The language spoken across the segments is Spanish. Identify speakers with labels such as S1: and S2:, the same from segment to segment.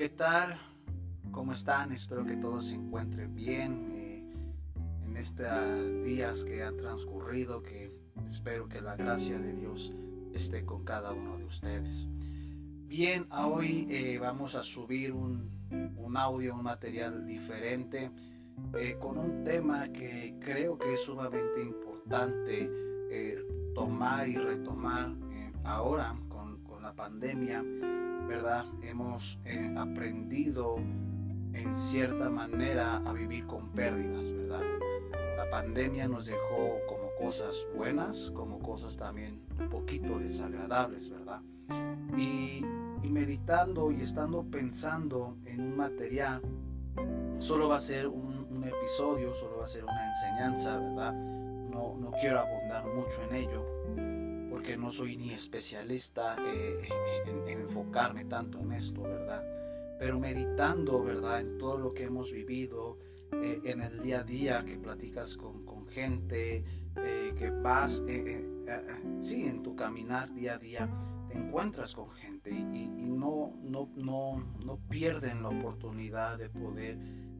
S1: ¿Qué tal? ¿Cómo están? Espero que todos se encuentren bien eh, en estos días que han transcurrido, que espero que la gracia de Dios esté con cada uno de ustedes. Bien, hoy eh, vamos a subir un, audio, un material diferente, eh, con un tema que creo que es sumamente importante tomar y retomar ahora con, con la pandemia ¿verdad? Hemos eh, aprendido en cierta manera a vivir con pérdidas, ¿verdad? La pandemia nos dejó como cosas buenas, como cosas también un poquito desagradables, ¿verdad? Y, meditando y estando pensando en un material, solo va a ser un, un, episodio, solo va a ser una enseñanza, ¿verdad? No, no quiero abundar mucho en ello, porque no soy ni especialista eh, en, enfocarme tanto en esto, ¿verdad? Pero meditando, ¿verdad? En todo lo que hemos vivido, eh, en el día a día, que platicas con, con gente, eh, que vas, sí, en tu caminar día a día, te encuentras con gente y, y no, no, no, no pierden la oportunidad de poder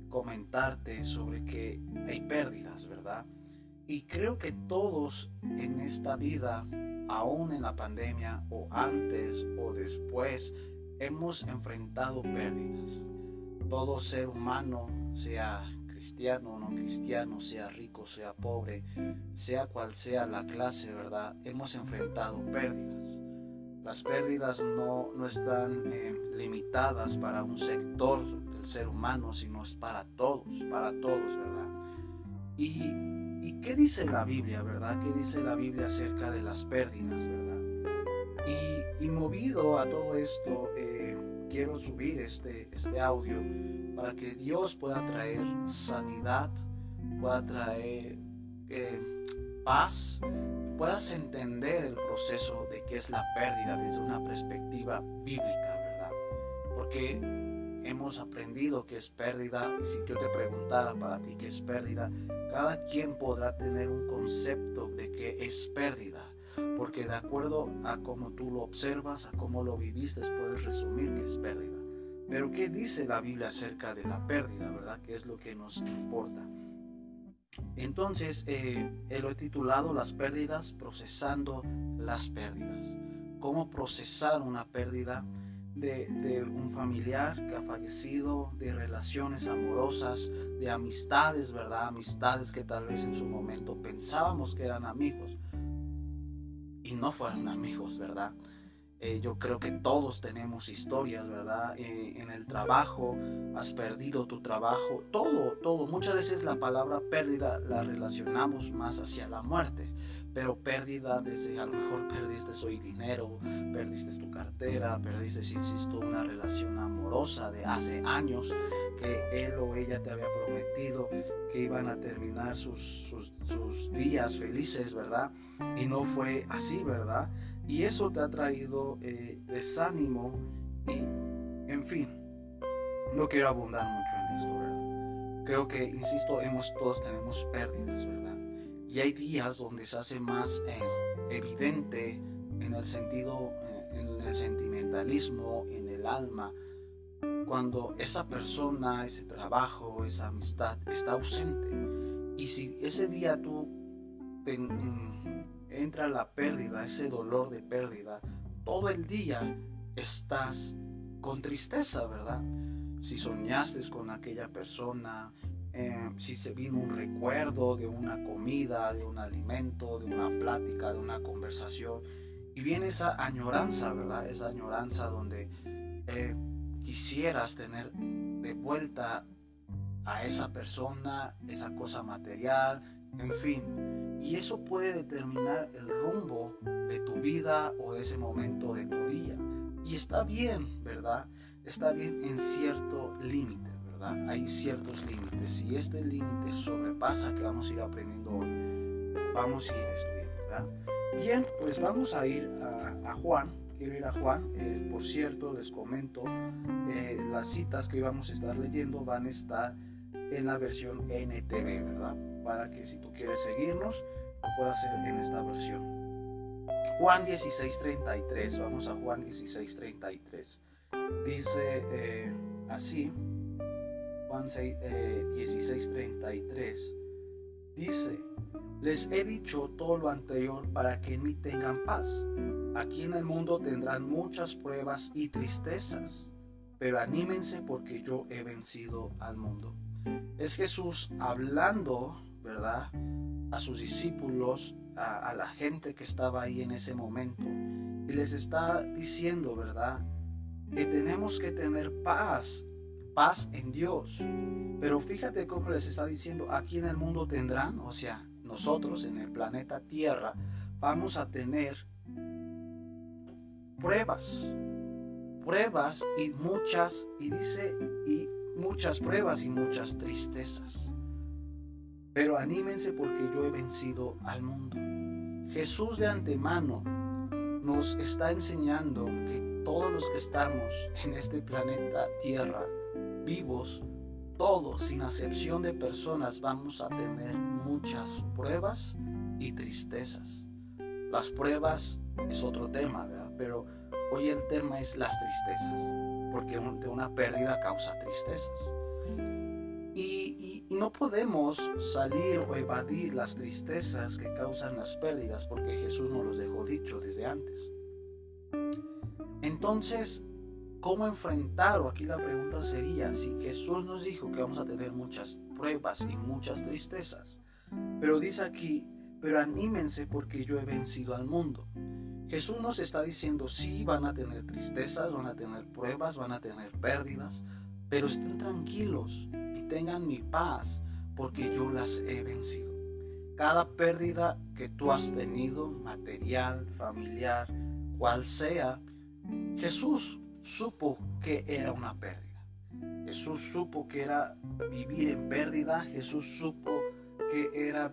S1: comentarte sobre que hay pérdidas, ¿verdad? Y creo que todos en esta vida aún en la pandemia o antes o después, hemos enfrentado pérdidas. Todo ser humano, sea cristiano o no cristiano, sea rico, sea pobre, sea cual sea la clase, ¿verdad? Hemos enfrentado pérdidas. Las pérdidas no, no están eh, limitadas para un sector del ser humano, sino es para todos, para todos, ¿verdad? Y ¿Y qué dice la Biblia, verdad? ¿Qué dice la Biblia acerca de las pérdidas, verdad? Y, movido a todo esto, eh, quiero subir este, este audio para que Dios pueda traer sanidad, pueda traer eh, paz, puedas entender el proceso de qué es la pérdida desde una perspectiva bíblica, ¿verdad? Porque hemos aprendido que es pérdida y si yo te preguntara para ti qué es pérdida, cada quien podrá tener un concepto de qué es pérdida, porque de acuerdo a cómo tú lo observas, a cómo lo viviste, puedes resumir que es pérdida. Pero ¿qué dice la Biblia acerca de la pérdida, verdad? ¿Qué es lo que nos importa? Entonces, eh, lo he titulado Las pérdidas, procesando las pérdidas. ¿Cómo procesar una pérdida? De, un familiar que ha fallecido, de relaciones amorosas, de amistades, ¿verdad? Amistades que tal vez en su momento pensábamos que eran amigos y no fueron amigos, ¿verdad? Eh, yo creo que todos tenemos historias, ¿verdad? Eh, en el trabajo, has perdido tu trabajo, todo, todo. Muchas veces la palabra pérdida la relacionamos más hacia la muerte pero pérdida desde a lo mejor perdiste hoy dinero, perdiste tu cartera, perdiste, insisto, una relación amorosa de hace años que él o ella te había prometido que iban a terminar sus, sus, días felices, ¿verdad? Y no fue así, ¿verdad? Y eso te ha traído eh, desánimo y, en fin, no quiero abundar mucho en esto, ¿verdad? Creo que, insisto, hemos, todos tenemos pérdidas, ¿verdad? Y hay días donde se hace más eh, evidente en el sentido, eh, en el sentimentalismo, en el alma, cuando esa persona, ese trabajo, esa amistad está ausente. Y si ese día tú entra la pérdida, ese dolor de pérdida, todo el día estás con tristeza, ¿verdad? Si soñaste con aquella persona, eh, si se vino un recuerdo de una comida, de un alimento, de una plática, de una conversación. Y viene esa añoranza, ¿verdad? Esa añoranza donde eh, quisieras tener de vuelta a esa persona, esa cosa material, en fin. Y eso puede determinar el rumbo de tu vida o de ese momento de tu día. Y está bien, ¿verdad? Está bien en cierto límite. Hay ciertos límites. y este límite sobrepasa, que vamos a ir aprendiendo hoy, vamos a ir estudiando, Bien, pues vamos a ir a, Juan. Quiero ir a Juan. Eh, por cierto, les comento, eh, las citas que vamos a estar leyendo van a estar en la versión NTV, ¿verdad? Para que si tú quieres seguirnos, lo puedas hacer en esta versión. Juan 16:33, vamos a Juan 16:33. Dice eh, así, Juan 16, 33, dice, les he dicho todo lo anterior para que en mí tengan paz. Aquí en el mundo tendrán muchas pruebas y tristezas, pero anímense porque yo he vencido al mundo. Es Jesús hablando, ¿verdad? A sus discípulos, a, a la gente que estaba ahí en ese momento, y les está diciendo, ¿verdad? Que tenemos que tener paz, paz en Dios. Pero fíjate cómo les está diciendo, aquí en el mundo tendrán, o sea, nosotros en el planeta Tierra vamos a tener pruebas, pruebas y muchas, y dice, y muchas pruebas y muchas tristezas. Pero anímense porque yo he vencido al mundo. Jesús de antemano nos está enseñando que todos los que estamos en este planeta Tierra, vivos, todos, sin excepción de personas, vamos a tener muchas pruebas y tristezas. Las pruebas es otro tema, pero hoy el tema es las tristezas, porque de una pérdida causa tristezas. Y, y, no podemos salir o evadir las tristezas que causan las pérdidas, porque Jesús nos los dejó dicho desde antes. Entonces, ¿Cómo enfrentar? O aquí la pregunta sería, si Jesús nos dijo que vamos a tener muchas pruebas y muchas tristezas, pero dice aquí, pero anímense porque yo he vencido al mundo. Jesús nos está diciendo, sí, van a tener tristezas, van a tener pruebas, van a tener pérdidas, pero estén tranquilos y tengan mi paz porque yo las he vencido. Cada pérdida que tú has tenido, material, familiar, cual sea, Jesús supo que era una pérdida. Jesús supo que era vivir en pérdida. Jesús supo que era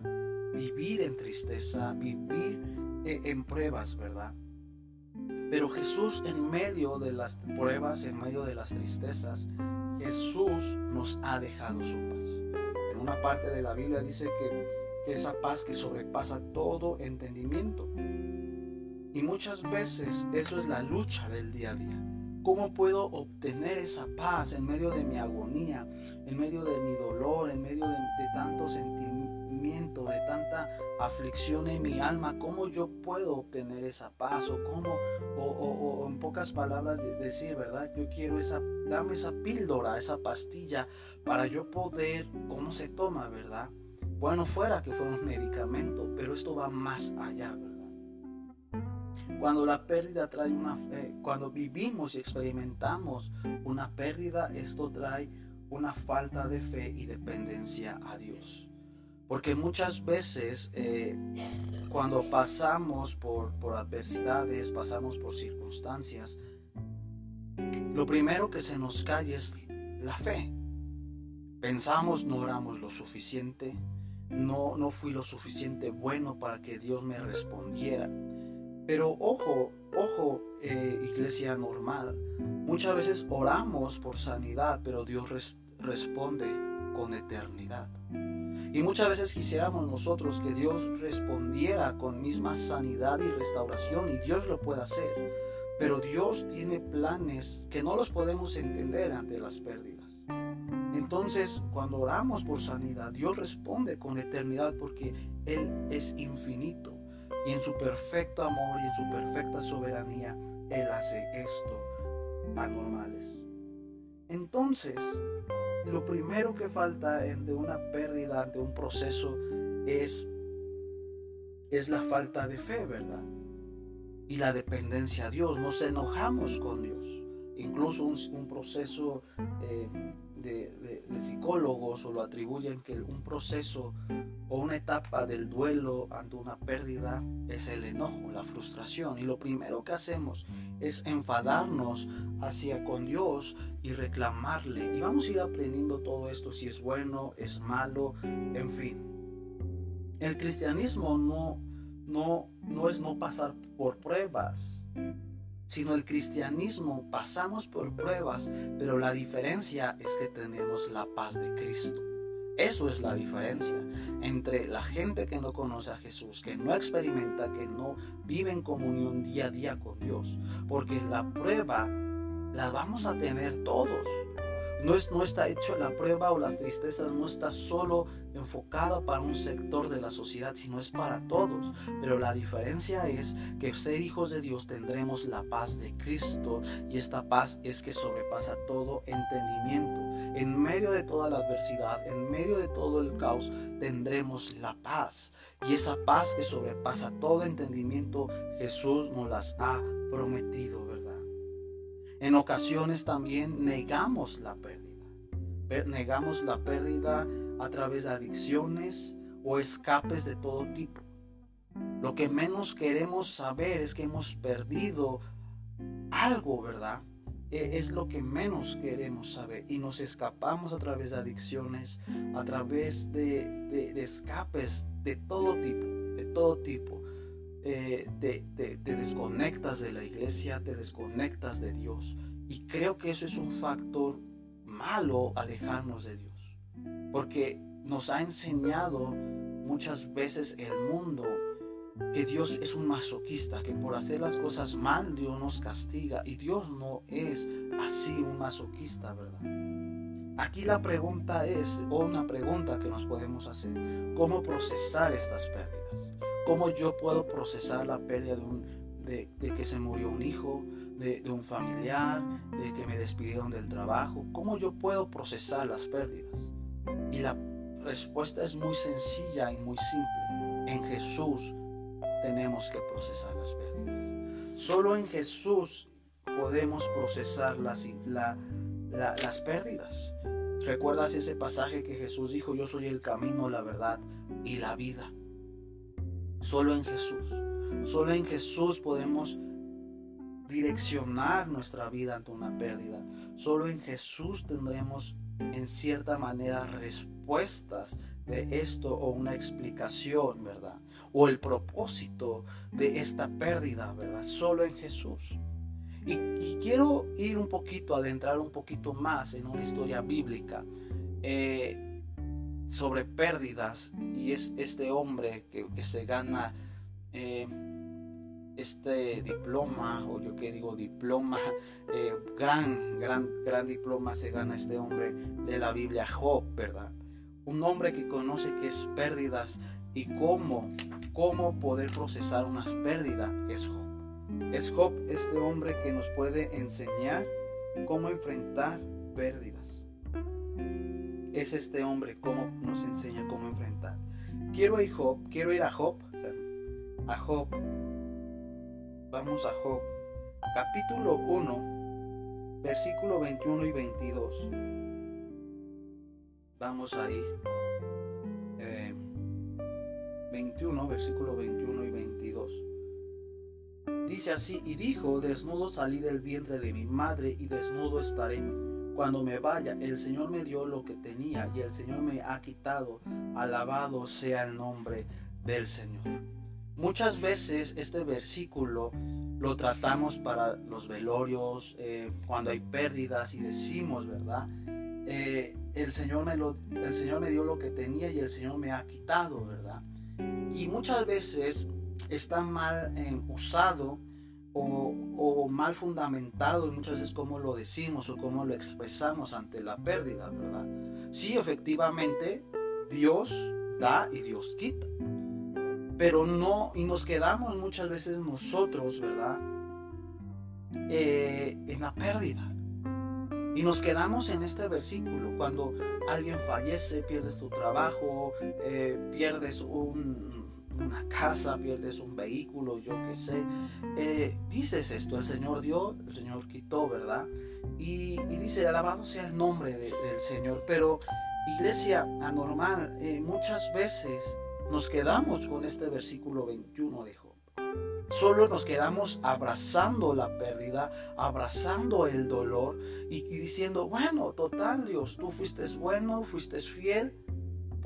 S1: vivir en tristeza, vivir e, en pruebas, ¿verdad? Pero Jesús en medio de las pruebas, en medio de las tristezas, Jesús nos ha dejado su paz. En una parte de la Biblia dice que esa paz que sobrepasa todo entendimiento. Y muchas veces eso es la lucha del día a día. ¿Cómo puedo obtener esa paz en medio de mi agonía, en medio de mi dolor, en medio de, tanto sentimiento, de tanta aflicción en mi alma? ¿Cómo yo puedo obtener esa paz? O cómo, o, en pocas palabras decir, ¿verdad? Yo quiero esa, dame esa píldora, esa pastilla para yo poder, ¿cómo se toma, verdad? Bueno, fuera que fuera un medicamento, pero esto va más allá, ¿verdad? Cuando la pérdida trae una, fe, cuando vivimos y experimentamos una pérdida, esto trae una falta de fe y dependencia a Dios. Porque muchas veces eh, cuando pasamos por, por adversidades, pasamos por circunstancias, lo primero que se nos cae es la fe. Pensamos no oramos lo suficiente, no, no fui lo suficiente bueno para que Dios me respondiera. Pero ojo, ojo, eh, iglesia normal, muchas veces oramos por sanidad, pero Dios responde con eternidad. Y muchas veces quisiéramos nosotros que Dios respondiera con misma sanidad y restauración, y Dios lo puede hacer. Pero Dios tiene planes que no los podemos entender ante las pérdidas. Entonces, cuando oramos por sanidad, Dios responde con eternidad porque Él es infinito. Y en su perfecto amor y en su perfecta soberanía, Él hace esto anormales. Entonces, lo primero que falta ante una pérdida, ante un proceso, es, es la falta de fe, ¿verdad? Y la dependencia a Dios. Nos enojamos con Dios. Incluso un, proceso eh, de, psicólogos o lo atribuyen que un proceso o una etapa del duelo ante una pérdida es el enojo, la frustración. Y lo primero que hacemos es enfadarnos hacia con Dios y reclamarle. Y vamos a ir aprendiendo todo esto, si es bueno, es malo, en fin. El cristianismo no, no, no es no pasar por pruebas sino el cristianismo pasamos por pruebas, pero la diferencia es que tenemos la paz de Cristo. Eso es la diferencia entre la gente que no conoce a Jesús, que no experimenta, que no vive en comunión día a día con Dios. Porque la prueba las vamos a tener todos. No, es, no está hecho la prueba o las tristezas, no está solo enfocada para un sector de la sociedad, sino es para todos. Pero la diferencia es que ser hijos de Dios tendremos la paz de Cristo y esta paz es que sobrepasa todo entendimiento. En medio de toda la adversidad, en medio de todo el caos, tendremos la paz. Y esa paz que sobrepasa todo entendimiento, Jesús nos las ha prometido. En ocasiones también negamos la pérdida. Negamos la pérdida a través de adicciones o escapes de todo tipo. Lo que menos queremos saber es que hemos perdido algo, ¿verdad? E, es lo que menos queremos saber y nos escapamos a través de adicciones, a través de, escapes de todo tipo, de todo tipo. Eh, te, desconectas de la iglesia, te desconectas de Dios. Y creo que eso es un factor malo alejarnos de Dios. Porque nos ha enseñado muchas veces el mundo que Dios es un masoquista, que por hacer las cosas mal Dios nos castiga. Y Dios no es así un masoquista, ¿verdad? Aquí la pregunta es, o una pregunta que nos podemos hacer, ¿cómo procesar estas pérdidas? ¿Cómo yo puedo procesar la pérdida de, de, que se murió un hijo, de, de, un familiar, de que me despidieron del trabajo? ¿Cómo yo puedo procesar las pérdidas? Y la respuesta es muy sencilla y muy simple. En Jesús tenemos que procesar las pérdidas. Solo en Jesús podemos procesar las, las pérdidas. ¿Recuerdas ese pasaje que Jesús dijo, yo soy el camino, la verdad y la vida? Solo en Jesús. Solo en Jesús podemos direccionar nuestra vida ante una pérdida. Solo en Jesús tendremos en cierta manera respuestas de esto o una explicación, ¿verdad? O el propósito de esta pérdida, ¿verdad? Solo en Jesús. Y, quiero ir un poquito, adentrar un poquito más en una historia bíblica. Eh, sobre pérdidas y es este hombre que, se gana eh, este diploma, o yo que digo diploma, eh, gran, gran, gran diploma se gana este hombre de la Biblia, Job, ¿verdad? Un hombre que conoce qué es pérdidas y cómo, cómo poder procesar unas pérdidas es Job. Es Job este hombre que nos puede enseñar cómo enfrentar pérdidas es este hombre, cómo nos enseña cómo enfrentar. Quiero ir, Job, quiero ir a Job, a Job. Vamos a Job, capítulo 1, versículo 21 y 22. Vamos ahí. 21, eh, versículo 21 y 22. Dice así, y dijo, desnudo salí del vientre de mi madre y desnudo estaré cuando me vaya, el Señor me dio lo que tenía y el Señor me ha quitado. Alabado sea el nombre del Señor. Muchas veces este versículo lo tratamos para los velorios, eh, cuando hay pérdidas y decimos, ¿verdad? Eh, el, Señor me lo, el Señor me dio lo que tenía y el Señor me ha quitado, ¿verdad? Y muchas veces está mal eh, usado o, mal fundamentado muchas veces cómo lo decimos o cómo lo expresamos ante la pérdida, ¿verdad? Sí, efectivamente, Dios da y Dios quita. Pero no, y nos quedamos muchas veces nosotros, ¿verdad? Eh, en la pérdida. Y nos quedamos en este versículo. Cuando alguien fallece, pierdes tu trabajo, eh, pierdes un, una casa, pierdes un vehículo, yo qué sé. Eh, dices esto, el Señor dio, el Señor quitó, ¿verdad? Y, dice, alabado sea el nombre del Señor. Pero iglesia anormal, eh, muchas veces nos quedamos con este versículo 21 de Job. Solo nos quedamos abrazando la pérdida, abrazando el dolor y, y diciendo, bueno, total Dios, tú fuiste bueno, fuiste fiel,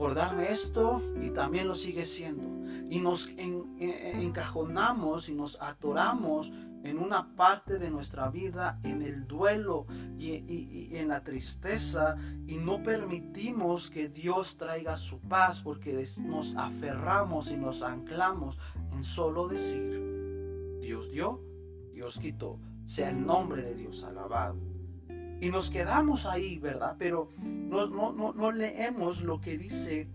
S1: por darme esto y también lo sigue siendo. Y nos encajonamos y nos atoramos en una parte de nuestra vida, en el duelo y, en la tristeza, y no permitimos que Dios traiga su paz porque nos aferramos y nos anclamos en solo decir, Dios dio, Dios quitó, sea el nombre de Dios alabado. Y nos quedamos ahí, ¿verdad? Pero no, no, no, no leemos lo que dice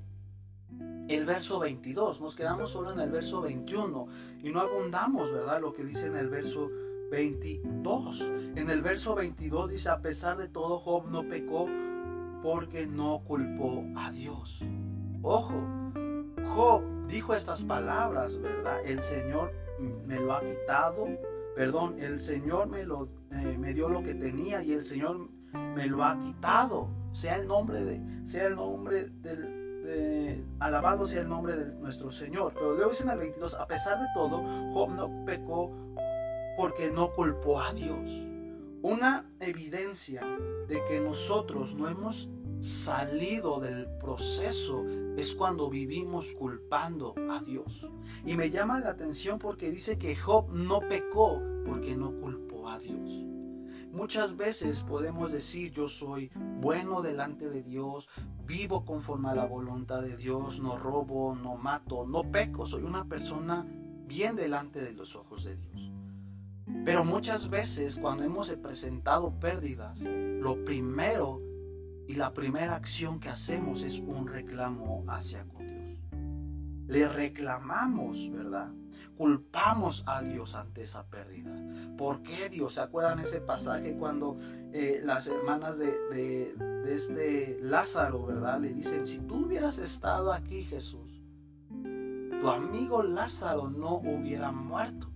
S1: el verso 22, nos quedamos solo en el verso 21 y no abundamos, ¿verdad? Lo que dice en el verso 22. En el verso 22 dice, a pesar de todo, Job no pecó porque no culpó a Dios. Ojo, Job dijo estas palabras, ¿verdad? El Señor me lo ha quitado, perdón, el Señor me, lo, eh, me dio lo que tenía y el Señor me lo ha quitado. Sea el nombre de, sea el nombre del, alabado sea el nombre de nuestro Señor. Pero luego dice en el 22, a pesar de todo, Job no pecó porque no culpó a Dios. Una evidencia de que nosotros no hemos salido del proceso es cuando vivimos culpando a Dios. Y me llama la atención porque dice que Job no pecó porque no culpó a Dios. Muchas veces podemos decir yo soy bueno delante de Dios, vivo conforme a la voluntad de Dios, no robo, no mato, no peco, soy una persona bien delante de los ojos de Dios. Pero muchas veces cuando hemos presentado pérdidas, lo primero y la primera acción que hacemos es un reclamo hacia Dios. Le reclamamos, ¿verdad? Culpamos a Dios ante esa pérdida. ¿Por qué Dios? ¿Se acuerdan ese pasaje cuando eh, las hermanas de, de, de este Lázaro, ¿verdad? Le dicen, si tú hubieras estado aquí, Jesús, tu amigo Lázaro no hubiera muerto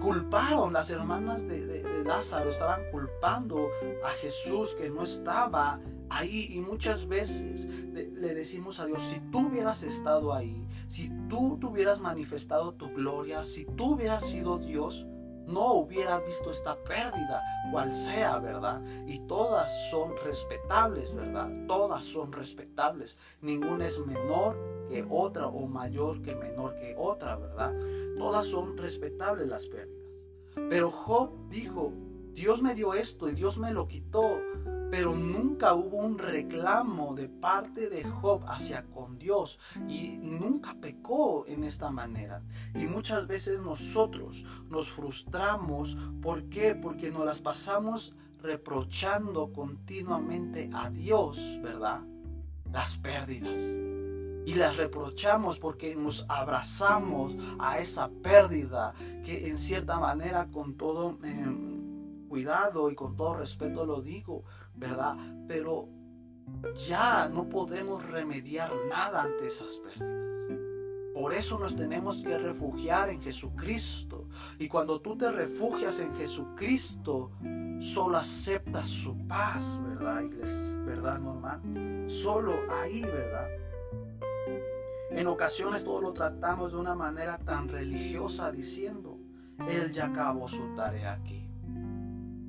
S1: culparon, las hermanas de, Lázaro estaban culpando a Jesús que no estaba ahí y muchas veces le, decimos a Dios, si tú hubieras estado ahí, si tú hubieras manifestado tu gloria, si tú hubieras sido Dios, no hubiera visto esta pérdida, cual sea, ¿verdad? Y todas son respetables, ¿verdad? Todas son respetables. Ninguna es menor que otra o mayor que menor que otra, ¿verdad? Todas son respetables las pérdidas. Pero Job dijo, Dios me dio esto y Dios me lo quitó. Pero nunca hubo un reclamo de parte de Job hacia con Dios y, nunca pecó en esta manera. Y muchas veces nosotros nos frustramos. ¿Por qué? Porque nos las pasamos reprochando continuamente a Dios, ¿verdad? Las pérdidas y las reprochamos porque nos abrazamos a esa pérdida que en cierta manera con todo em, cuidado y con todo respeto lo digo, ¿verdad? Pero ya no podemos remediar nada ante esas pérdidas. Por eso nos tenemos que refugiar en Jesucristo. Y cuando tú te refugias en Jesucristo, solo aceptas su paz, ¿verdad, ¿Verdad, normal? Solo ahí, ¿verdad? En ocasiones todo lo tratamos de una manera tan religiosa diciendo, Él ya acabó su tarea aquí.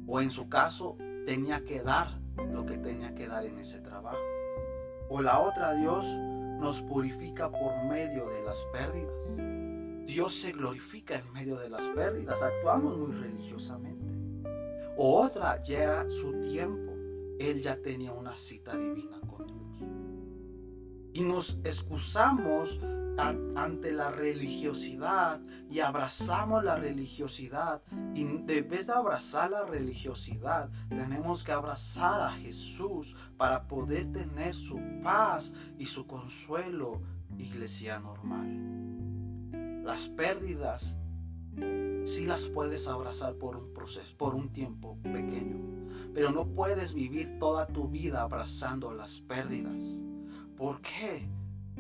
S1: O en su caso, tenía que dar lo que tenía que dar en ese trabajo. O la otra, Dios nos purifica por medio de las pérdidas. Dios se glorifica en medio de las pérdidas. Actuamos muy religiosamente. O otra, llega su tiempo. Él ya tenía una cita divina y nos excusamos ante la religiosidad y abrazamos la religiosidad. Y en vez de abrazar la religiosidad, tenemos que abrazar a Jesús para poder tener su paz y su consuelo, iglesia normal. Las pérdidas sí las puedes abrazar por un proceso, por un tiempo pequeño, pero no puedes vivir toda tu vida abrazando las pérdidas. ¿Por qué?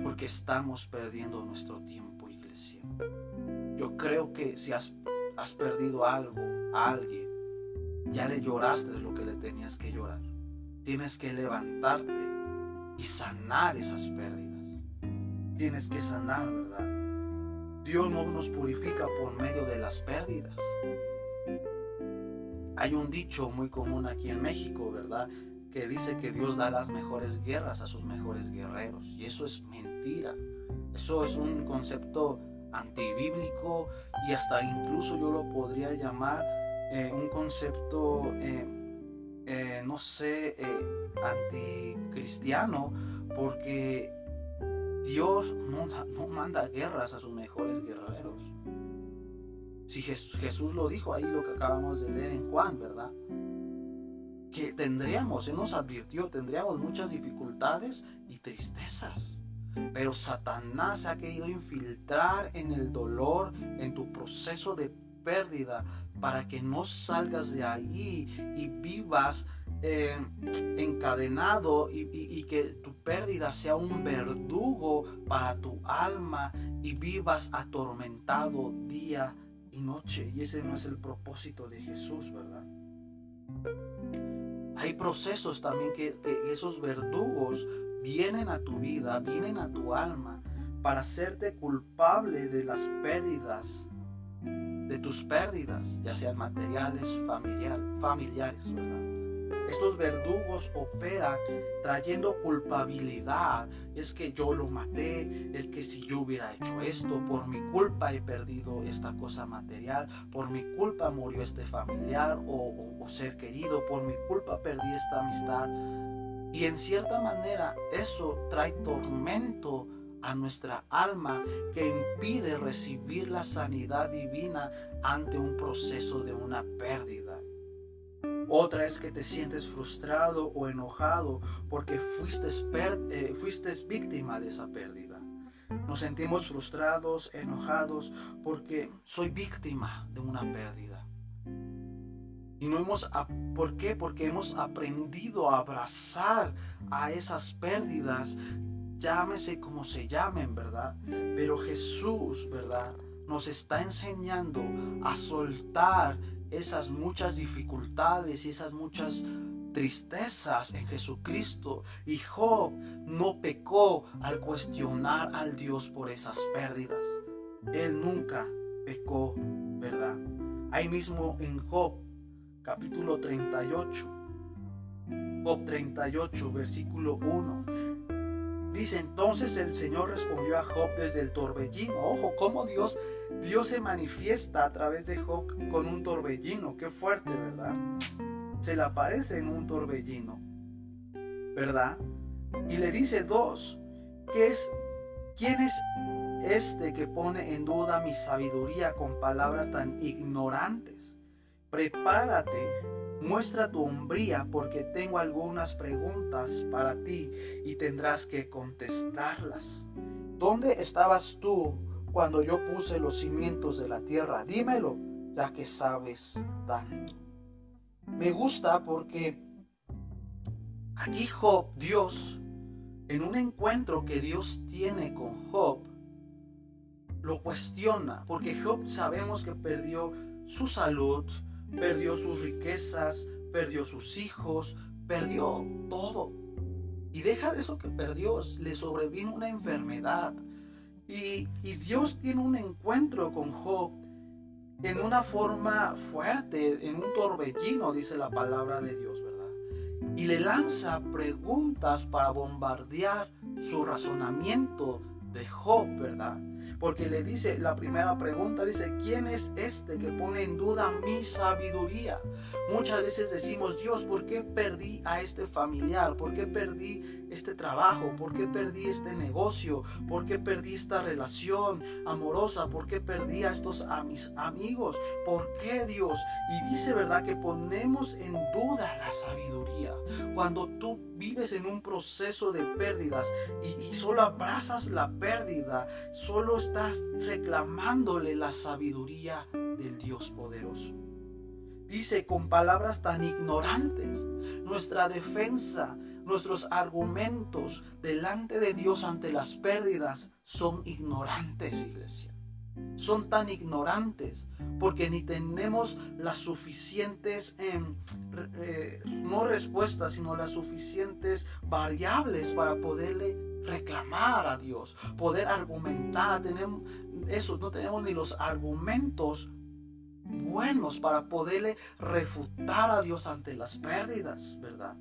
S1: Porque estamos perdiendo nuestro tiempo, iglesia. Yo creo que si has, perdido algo a alguien, ya le lloraste lo que le tenías que llorar. Tienes que levantarte y sanar esas pérdidas. Tienes que sanar, ¿verdad? Dios no nos purifica por medio de las pérdidas. Hay un dicho muy común aquí en México, ¿verdad? Que dice que Dios da las mejores guerras a sus mejores guerreros. Y eso es mentira. Eso es un concepto antibíblico y hasta incluso yo lo podría llamar eh, un concepto, eh, eh, no sé, anticristiano, porque Dios no, no manda guerras a sus mejores guerreros Si Jesús, lo dijo ahí, lo que acabamos de leer en Juan, ¿verdad? Que tendríamos, Él nos advirtió, tendríamos muchas dificultades y tristezas. Pero Satanás ha querido infiltrar en el dolor, en tu proceso de pérdida, para que no salgas de ahí y vivas eh, encadenado y, que tu pérdida sea un verdugo para tu alma y vivas atormentado día y noche. Y ese no es el propósito de Jesús, ¿verdad? Hay procesos también que, esos verdugos vienen a tu vida, vienen a tu alma para hacerte culpable de las pérdidas de tus pérdidas, ya sean materiales, familiar, familiares, ¿verdad? Estos verdugos operan trayendo culpabilidad. Es que yo lo maté, es que si yo hubiera hecho esto, por mi culpa he perdido esta cosa material, por mi culpa murió este familiar o, ser querido, por mi culpa perdí esta amistad. Y en cierta manera eso trae tormento a nuestra alma que impide recibir la sanidad divina ante un proceso de una pérdida. Otra es que te sientes frustrado o enojado porque fuiste, eh, víctima de esa pérdida. Nos sentimos frustrados, enojados porque soy víctima de una pérdida. Y no hemos, ¿por qué? Porque hemos aprendido a abrazar a esas pérdidas llámese como se llamen, ¿verdad? Pero Jesús, ¿verdad? Nos está enseñando a soltar esas muchas dificultades y esas muchas tristezas en Jesucristo. Y Job no pecó al cuestionar al Dios por esas pérdidas. Él nunca pecó, ¿verdad? Ahí mismo en Job, capítulo 38, Job 38, versículo 1. Dice entonces el Señor respondió a Job desde el torbellino. Ojo, cómo Dios, Dios se manifiesta a través de Job con un torbellino. Qué fuerte, ¿verdad? Se le aparece en un torbellino, ¿verdad? Y le dice dos, ¿qué es, ¿quién es este que pone en duda mi sabiduría con palabras tan ignorantes? Prepárate Muestra tu hombría porque tengo algunas preguntas para ti y tendrás que contestarlas. ¿Dónde estabas tú cuando yo puse los cimientos de la tierra? Dímelo, ya que sabes tanto. Me gusta porque aquí Job, Dios, en un encuentro que Dios tiene con Job, lo cuestiona, porque Job sabemos que perdió su salud, perdió sus riquezas, perdió sus hijos, perdió todo. Y deja de eso que perdió, le sobrevino una enfermedad. Y, Dios tiene un encuentro con Job en una forma fuerte, en un torbellino, dice la palabra de Dios, ¿verdad? Y le lanza preguntas para bombardear su razonamiento de Job, ¿verdad? Porque le dice, la primera pregunta dice, ¿quién es este que pone en duda mi sabiduría? Muchas veces decimos, Dios, ¿por qué perdí a este familiar? ¿Por qué perdí este trabajo? ¿Por qué perdí este negocio? ¿Por qué perdí esta relación amorosa? ¿Por qué perdí a estos amigos? ¿Por qué Dios? Y dice, ¿verdad? Que ponemos en duda la sabiduría. Cuando tú vives en un proceso de pérdidas y, y solo abrazas la pérdida, solo estás reclamándole la sabiduría del Dios poderoso. Dice con palabras tan ignorantes, nuestra defensa, nuestros argumentos delante de Dios ante las pérdidas son ignorantes, iglesia. Son tan ignorantes porque ni tenemos las suficientes, em, eh, no respuestas, sino las suficientes variables para poderle reclamar a Dios, poder argumentar. Tenemos eso, no tenemos ni los argumentos buenos para poderle refutar a Dios ante las pérdidas, ¿verdad?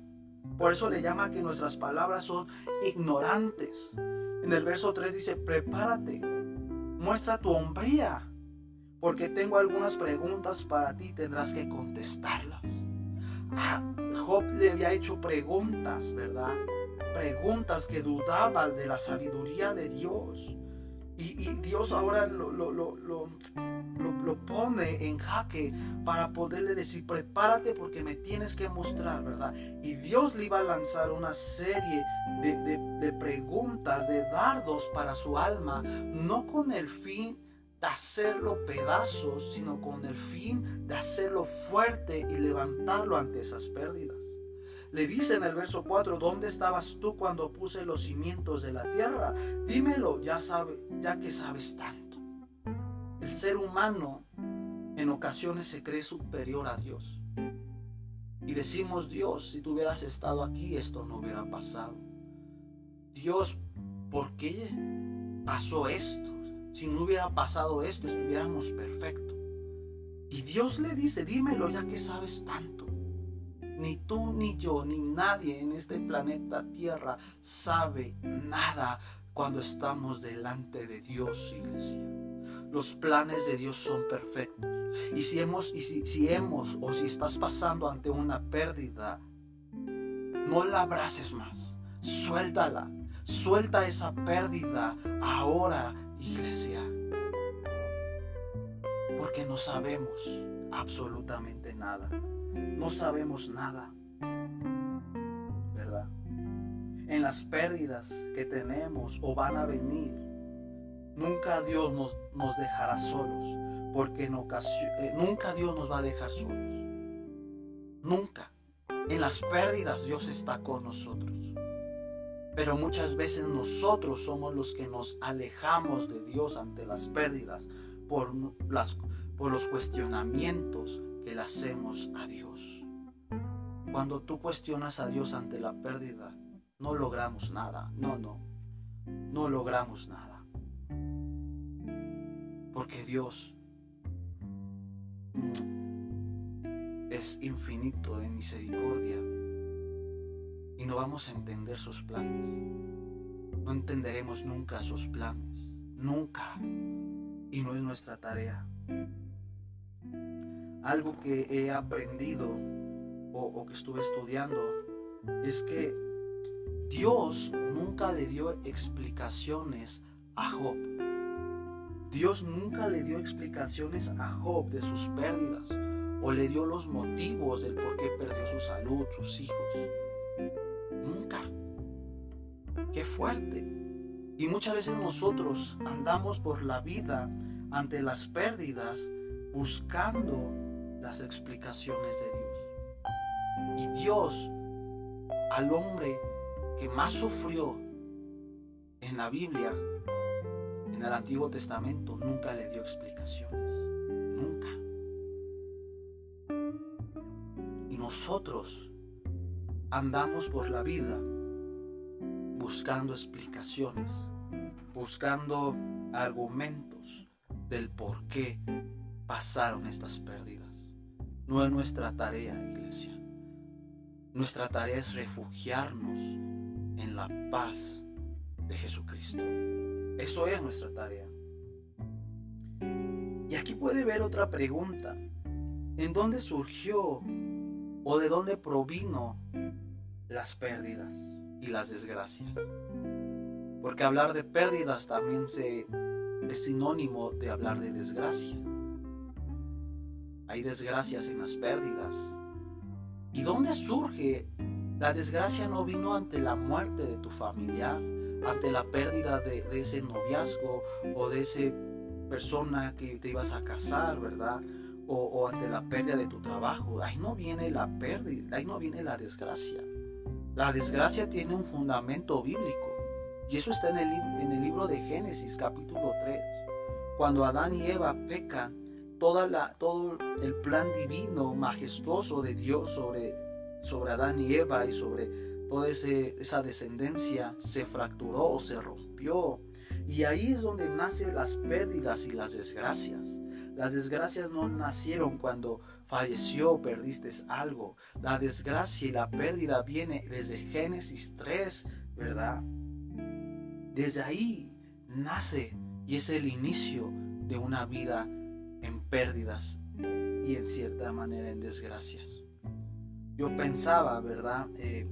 S1: Por eso le llama que nuestras palabras son ignorantes. En el verso 3 dice, prepárate, muestra tu hombría, porque tengo algunas preguntas para ti, tendrás que contestarlas. Ah, Job le había hecho preguntas, ¿verdad? preguntas que dudaban de la sabiduría de Dios. Y, Dios ahora lo, lo, lo, pone en jaque para poderle decir, prepárate porque me tienes que mostrar, ¿verdad? Y Dios le iba a lanzar una serie de, de preguntas, de dardos para su alma, no con el fin de hacerlo pedazos, sino con el fin de hacerlo fuerte y levantarlo ante esas pérdidas. Le dice en el verso 4, ¿dónde estabas tú cuando puse los cimientos de la tierra? Dímelo, ya sabe, ya que sabes tanto. El ser humano en ocasiones se cree superior a Dios. Y decimos, Dios, si tú hubieras estado aquí, esto no hubiera pasado. Dios, ¿por qué pasó esto? Si no hubiera pasado esto, estuviéramos perfectos. Y Dios le dice, dímelo ya que sabes tanto. Ni tú, ni yo, ni nadie en este planeta Tierra sabe nada cuando estamos delante de Dios, iglesia. Los planes de Dios son perfectos. Y si hemos, y si, hemos o si estás pasando ante una pérdida, no la abraces más. Suéltala. Suelta esa pérdida ahora, iglesia. Porque no sabemos absolutamente nada no sabemos nada, ¿verdad? En las pérdidas que tenemos o van a venir, nunca Dios nos, nos dejará solos, porque en ocasión, eh, nunca Dios nos va a dejar solos. Nunca. En las pérdidas Dios está con nosotros. Pero muchas veces nosotros somos los que nos alejamos de Dios ante las pérdidas por, las, por los cuestionamientos que le hacemos a Dios. Cuando tú cuestionas a Dios ante la pérdida, no logramos nada. No, no. No logramos nada. Porque Dios es infinito en misericordia. Y no vamos a entender sus planes. No entenderemos nunca sus planes. Nunca. Y no es nuestra tarea algo que he aprendido o, que estuve estudiando es que Dios nunca le dio explicaciones a Job. Dios nunca le dio explicaciones a Job de sus pérdidas o le dio los motivos del por qué perdió su salud, sus hijos. Nunca. Qué fuerte. Y muchas veces nosotros andamos por la vida ante las pérdidas buscando las explicaciones de Dios. Y Dios, al hombre que más sufrió en la Biblia, en el Antiguo Testamento, nunca le dio explicaciones. Nunca. Y nosotros andamos por la vida buscando explicaciones, buscando argumentos del por qué pasaron estas pérdidas. No es nuestra tarea, iglesia. Nuestra tarea es refugiarnos en la paz de Jesucristo. Eso es nuestra tarea. Y aquí puede ver otra pregunta. ¿En dónde surgió o de dónde provino las pérdidas y las desgracias? Porque hablar de pérdidas también se, es sinónimo de hablar de desgracia. Hay desgracias en las pérdidas. ¿Y dónde surge? La desgracia no vino ante la muerte de tu familiar, ante la pérdida de, ese noviazgo o de esa persona que te ibas a casar, ¿verdad? O, o, ante la pérdida de tu trabajo. Ahí no viene la pérdida, ahí no viene la desgracia. La desgracia tiene un fundamento bíblico. Y eso está en el, en el libro de Génesis capítulo 3. Cuando Adán y Eva pecan, la, todo el plan divino, majestuoso de Dios sobre, sobre Adán y Eva y sobre toda esa descendencia se fracturó, se rompió. Y ahí es donde nacen las pérdidas y las desgracias. Las desgracias no nacieron cuando falleció, perdiste algo. La desgracia y la pérdida viene desde Génesis 3, ¿verdad? Desde ahí nace y es el inicio de una vida en pérdidas y en cierta manera en desgracias. Yo pensaba, ¿verdad? Eh,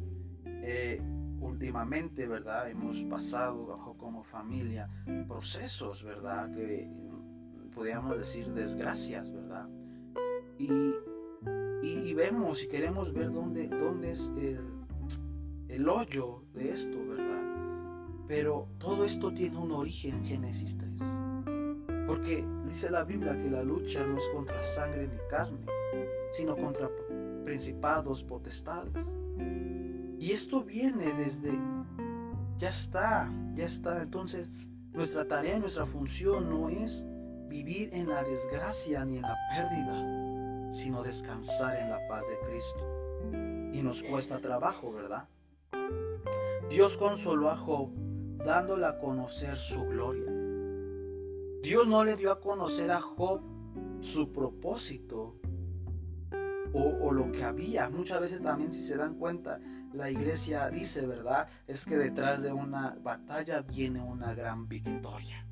S1: eh, últimamente, ¿verdad? Hemos pasado bajo como familia procesos, ¿verdad? Que podríamos decir, desgracias, ¿verdad? Y, vemos y queremos ver dónde, dónde es el, el hoyo de esto, ¿verdad? Pero todo esto tiene un origen en Génesis 3. Porque dice la Biblia que la lucha no es contra sangre ni carne, sino contra principados, potestades. Y esto viene desde, ya está, ya está. Entonces, nuestra tarea, nuestra función no es vivir en la desgracia ni en la pérdida, sino descansar en la paz de Cristo. Y nos cuesta trabajo, ¿verdad? Dios consoló a Job dándole a conocer su gloria. Dios no le dio a conocer a Job su propósito o, lo que había. Muchas veces también si se dan cuenta, la iglesia dice, ¿verdad? Es que detrás de una batalla viene una gran victoria.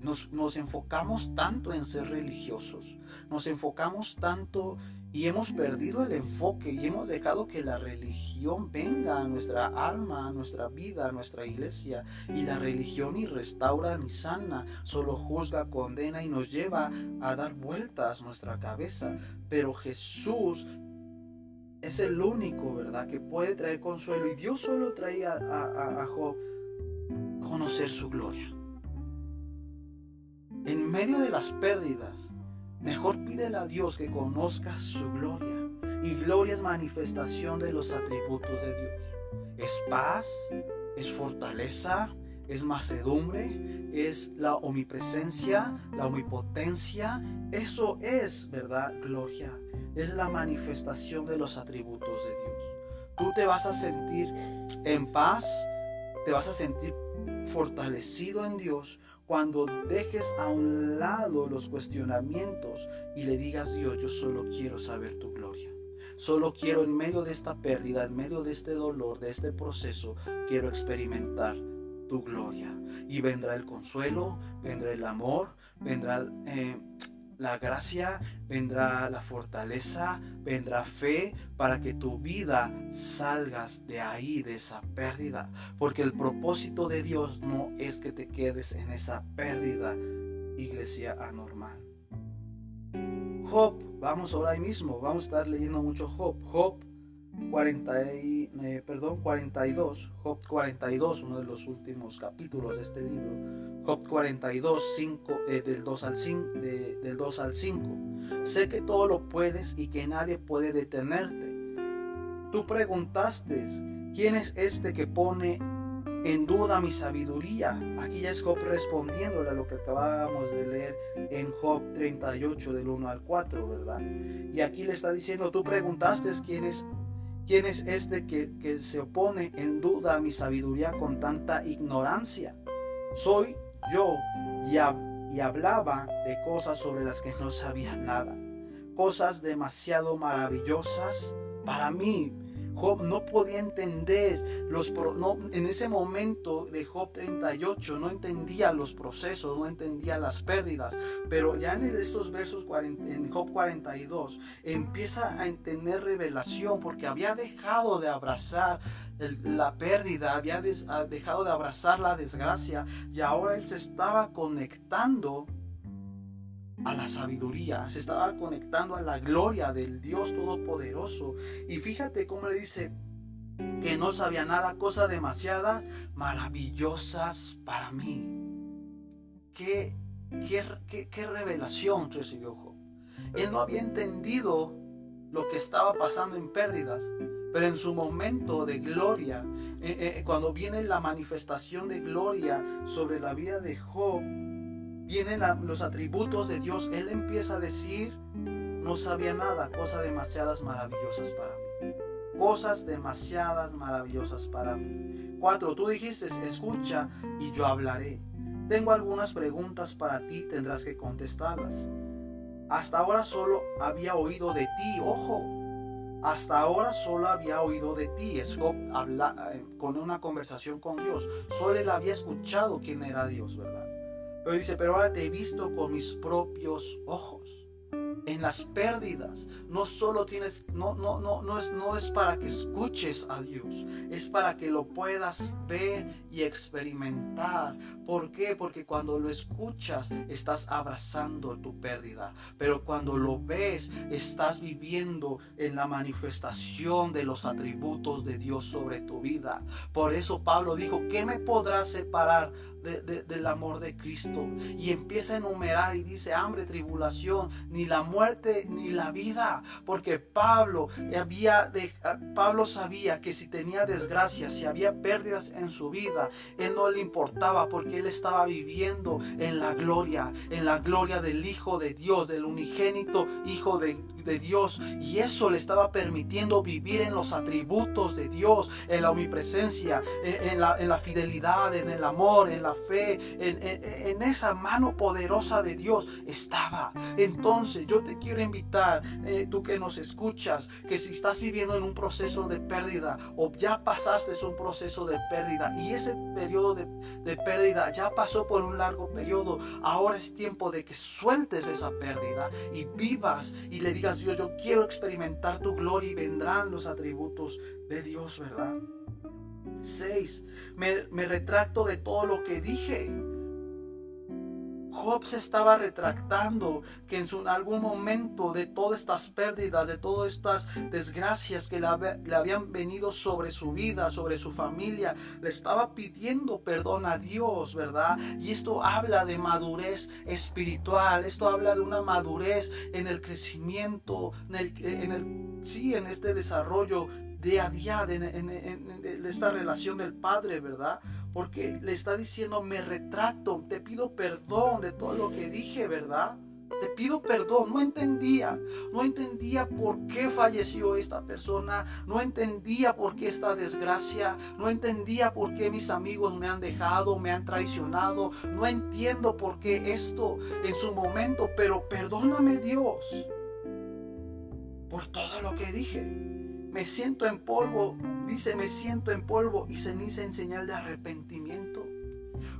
S1: Nos, nos, enfocamos tanto en ser religiosos, nos enfocamos tanto y hemos perdido el enfoque y hemos dejado que la religión venga a nuestra alma, a nuestra vida, a nuestra iglesia. Y la religión ni restaura ni sana, solo juzga, condena y nos lleva a dar vueltas nuestra cabeza. Pero Jesús es el único, ¿verdad?, que puede traer consuelo. Y Dios solo traía a, a Job conocer su gloria. En medio de las pérdidas, Mejor pídele a Dios que conozca su gloria. Y gloria es manifestación de los atributos de Dios. Es paz, es fortaleza, es macedumbre, es la omnipresencia, la omnipotencia. Eso es, ¿verdad? Gloria. Es la manifestación de los atributos de Dios. Tú te vas a sentir en paz, te vas a sentir fortalecido en Dios cuando dejes a un lado los cuestionamientos y le digas, Dios, yo solo quiero saber tu gloria. Solo quiero en medio de esta pérdida, en medio de este dolor, de este proceso, quiero experimentar tu gloria. Y vendrá el consuelo, vendrá el amor, vendrá eh, la gracia, vendrá la fortaleza, vendrá fe para que tu vida salgas de ahí, de esa pérdida. Porque el propósito de Dios no es que te quedes en esa pérdida, iglesia anormal. Job, vamos ahora mismo, vamos a estar leyendo mucho Job. Job 40 eh, perdón, 42, Job 42, uno de los últimos capítulos de este libro. Job 42, 5, eh, del, 2 al 5, del 2 al 5. Sé que todo lo puedes y que nadie puede detenerte. Tú preguntaste, ¿quién es este que pone en duda mi sabiduría? Aquí ya es Job respondiéndole a lo que acabábamos de leer en Job 38 del 1 al 4, ¿verdad? Y aquí le está diciendo, tú preguntaste quién es ¿Quién es este que, que, se opone en duda a mi sabiduría con tanta ignorancia? Soy yo y, y hablaba de cosas sobre las que no sabía nada, cosas demasiado maravillosas para mí, Job no podía entender los no, en ese momento de Job 38 no entendía los procesos, no entendía las pérdidas, pero ya en estos versos en Job 42 empieza a entender revelación porque había dejado de abrazar la pérdida, había dejado de abrazar la desgracia y ahora él se estaba conectando a la sabiduría, se estaba conectando a la gloria del Dios Todopoderoso. Y fíjate cómo le dice que no sabía nada, cosas demasiadas maravillosas para mí. Qué, qué, qué, revelación recibió Job. Él no había entendido lo que estaba pasando en pérdidas, pero en su momento de gloria, eh, eh, cuando viene la manifestación de gloria sobre la vida de Job, vienen los atributos de Dios, Él empieza a decir, no sabía nada, cosas demasiadas maravillosas para mí. Cosas demasiadas maravillosas para mí. Cuatro, tú dijiste, escucha y yo hablaré. Tengo algunas preguntas para ti, tendrás que contestarlas. Hasta ahora solo había oído de ti, ojo. Hasta ahora solo había oído de ti. Es habla, eh, con una conversación con Dios. Solo él había escuchado quién era Dios, ¿verdad? Pero dice, pero ahora te he visto con mis propios ojos. en las pérdidas. No solo tienes, no, no, no, no es, no es para que escuches a Dios, es para que lo puedas ver y experimentar. ¿Por qué? Porque cuando lo escuchas estás abrazando tu pérdida, pero cuando lo ves estás viviendo en la manifestación de los atributos de Dios sobre tu vida. Por eso Pablo dijo, ¿qué me podrá separar del amor de Cristo. Y empieza a enumerar y dice hambre, tribulación, ni la muerte, ni la vida. Porque Pablo, había de, Pablo sabía que si tenía desgracias, si había pérdidas en su vida, él no le importaba porque él estaba viviendo en la gloria, en la gloria del Hijo de Dios, del unigénito Hijo de, de Dios y eso le estaba permitiendo vivir en los atributos de Dios, en la omnipresencia, en, la, en la, fidelidad, en el amor, en la fe, en, esa mano poderosa de Dios estaba. Entonces yo te quiero invitar, eh, tú que nos escuchas, que si estás viviendo en un proceso de pérdida o ya pasaste un proceso de pérdida y ese periodo de, de pérdida ya pasó por un largo periodo, ahora es tiempo de que sueltes esa pérdida y vivas y le digas Yo quiero experimentar tu gloria y vendrán los atributos de Dios, ¿verdad? 6. Me, me retracto de todo lo que dije. Job se estaba retractando que en su, algún momento de todas estas pérdidas, de todas estas desgracias que le, habían venido sobre su vida, sobre su familia, le estaba pidiendo perdón a Dios, ¿verdad? Y esto habla de madurez espiritual, esto habla de una madurez en el crecimiento, en el, sí, en este desarrollo día a día de, en, esta relación del Padre, ¿verdad? Porque le está diciendo, me retrato, te pido perdón de todo lo que dije, ¿verdad? Te pido perdón, no entendía, no entendía por qué falleció esta persona, no entendía por qué esta desgracia, no entendía por qué mis amigos me han dejado, me han traicionado, no entiendo por qué esto en su momento, pero perdóname Dios por todo lo que dije. Me siento en polvo, dice, me siento en polvo y ceniza en señal de arrepentimiento.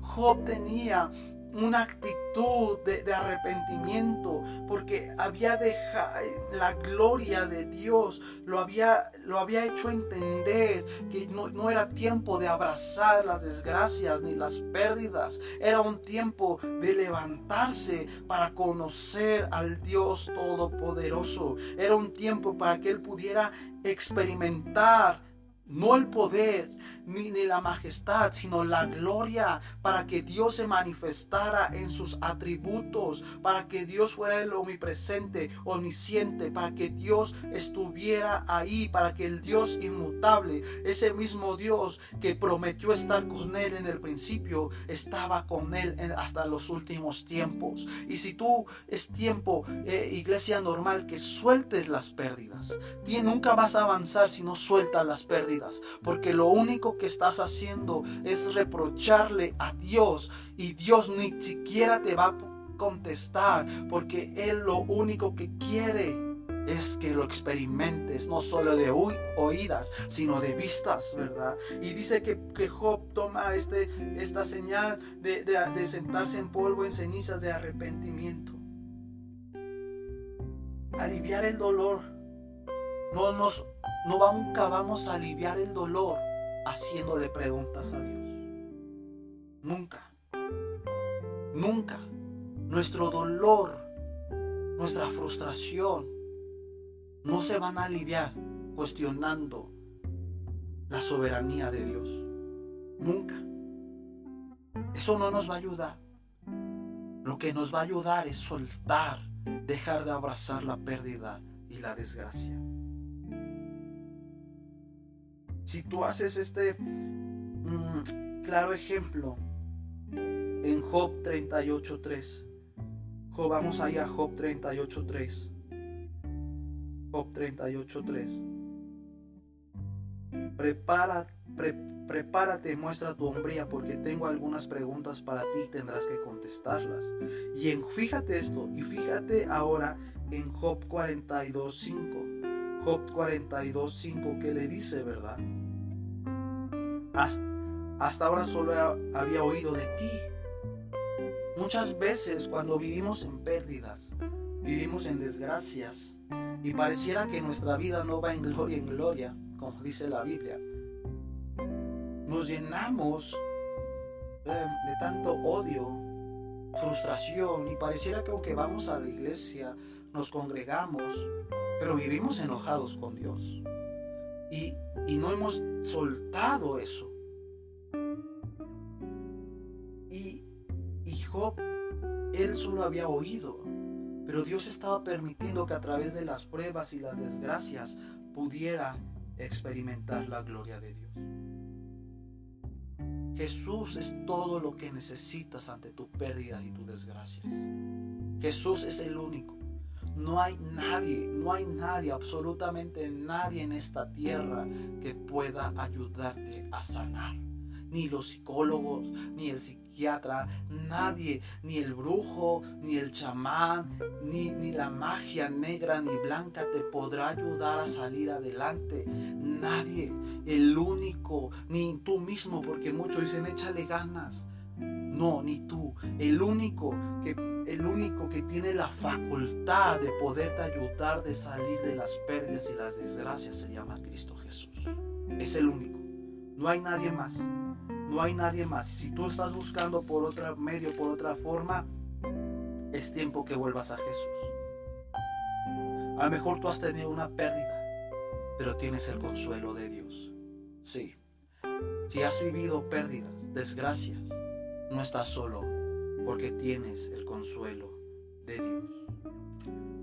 S1: Job tenía una actitud de, arrepentimiento porque había dejado la gloria de Dios, lo había, lo había hecho entender que no, no, era tiempo de abrazar las desgracias ni las pérdidas, era un tiempo de levantarse para conocer al Dios Todopoderoso, era un tiempo para que él pudiera experimentar no el poder ni, la majestad, sino la gloria, para que Dios se manifestara en sus atributos, para que Dios fuera el omnipresente, omnisciente, para que Dios estuviera ahí, para que el Dios inmutable, ese mismo Dios que prometió estar con él en el principio, estaba con él hasta los últimos tiempos. Y si tú es tiempo, eh, iglesia normal, que sueltes las pérdidas, nunca vas a avanzar si no sueltas las pérdidas, porque lo único que estás haciendo es reprocharle a Dios y Dios ni siquiera te va a contestar porque Él lo único que quiere es que lo experimentes, no solo de oídas, sino de vistas, ¿verdad? Y dice que, que Job toma este, esta señal de, de, sentarse en polvo, en cenizas de arrepentimiento. Aliviar el dolor. No, nos, no nunca vamos a aliviar el dolor haciéndole preguntas a Dios. Nunca. Nunca. Nuestro dolor, nuestra frustración, no se van a aliviar cuestionando la soberanía de Dios. Nunca. Eso no nos va a ayudar. Lo que nos va a ayudar es soltar, dejar de abrazar la pérdida y la desgracia. Si tú haces este mm, claro ejemplo en Job 38.3, Job, vamos ahí a Job 38.3. Job 38.3. Prepara, prepárate, muestra tu hombría, porque tengo algunas preguntas para ti, tendrás que contestarlas. Y en, fíjate esto, y fíjate ahora en Job 42.5. Job 42.5 que le dice, ¿verdad? Hasta, ahora solo había oído de ti. Muchas veces cuando vivimos en pérdidas, vivimos en desgracias y pareciera que nuestra vida no va en gloria en gloria, como dice la Biblia. Nos llenamos de, de tanto odio, frustración y pareciera que aunque vamos a la iglesia, nos congregamos, pero vivimos enojados con Dios. Y, y no hemos soltado eso. Y, y Job, él solo había oído, pero Dios estaba permitiendo que a través de las pruebas y las desgracias pudiera experimentar la gloria de Dios. Jesús es todo lo que necesitas ante tu pérdida y tus desgracias. Jesús es el único. No hay nadie, no hay nadie, absolutamente nadie en esta tierra que pueda ayudarte a sanar. Ni los psicólogos, ni el psiquiatra, nadie, ni el brujo, ni el chamán, ni, ni la magia negra ni blanca te podrá ayudar a salir adelante. Nadie, el único, ni tú mismo, porque muchos dicen échale ganas. No, ni tú. El único que el único que tiene la facultad de poderte ayudar de salir de las pérdidas y las desgracias se llama Cristo Jesús. Es el único. No hay nadie más. No hay nadie más. Si tú estás buscando por otro medio, por otra forma, es tiempo que vuelvas a Jesús. A lo mejor tú has tenido una pérdida, pero tienes el consuelo de Dios. Sí. Si has vivido pérdidas, desgracias, no estás solo porque tienes el consuelo de Dios.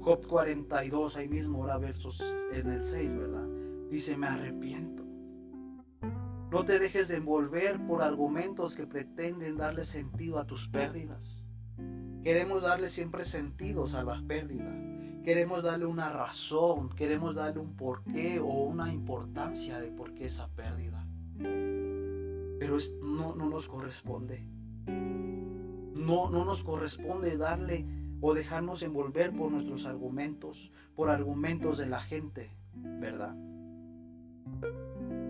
S1: Job 42, ahí mismo ahora versos en el 6, ¿verdad? Dice, me arrepiento. No te dejes de envolver por argumentos que pretenden darle sentido a tus pérdidas. Queremos darle siempre sentidos a las pérdidas. Queremos darle una razón, queremos darle un porqué o una importancia de por qué esa pérdida. Pero no, no nos corresponde. No, no nos corresponde darle o dejarnos envolver por nuestros argumentos, por argumentos de la gente, ¿verdad?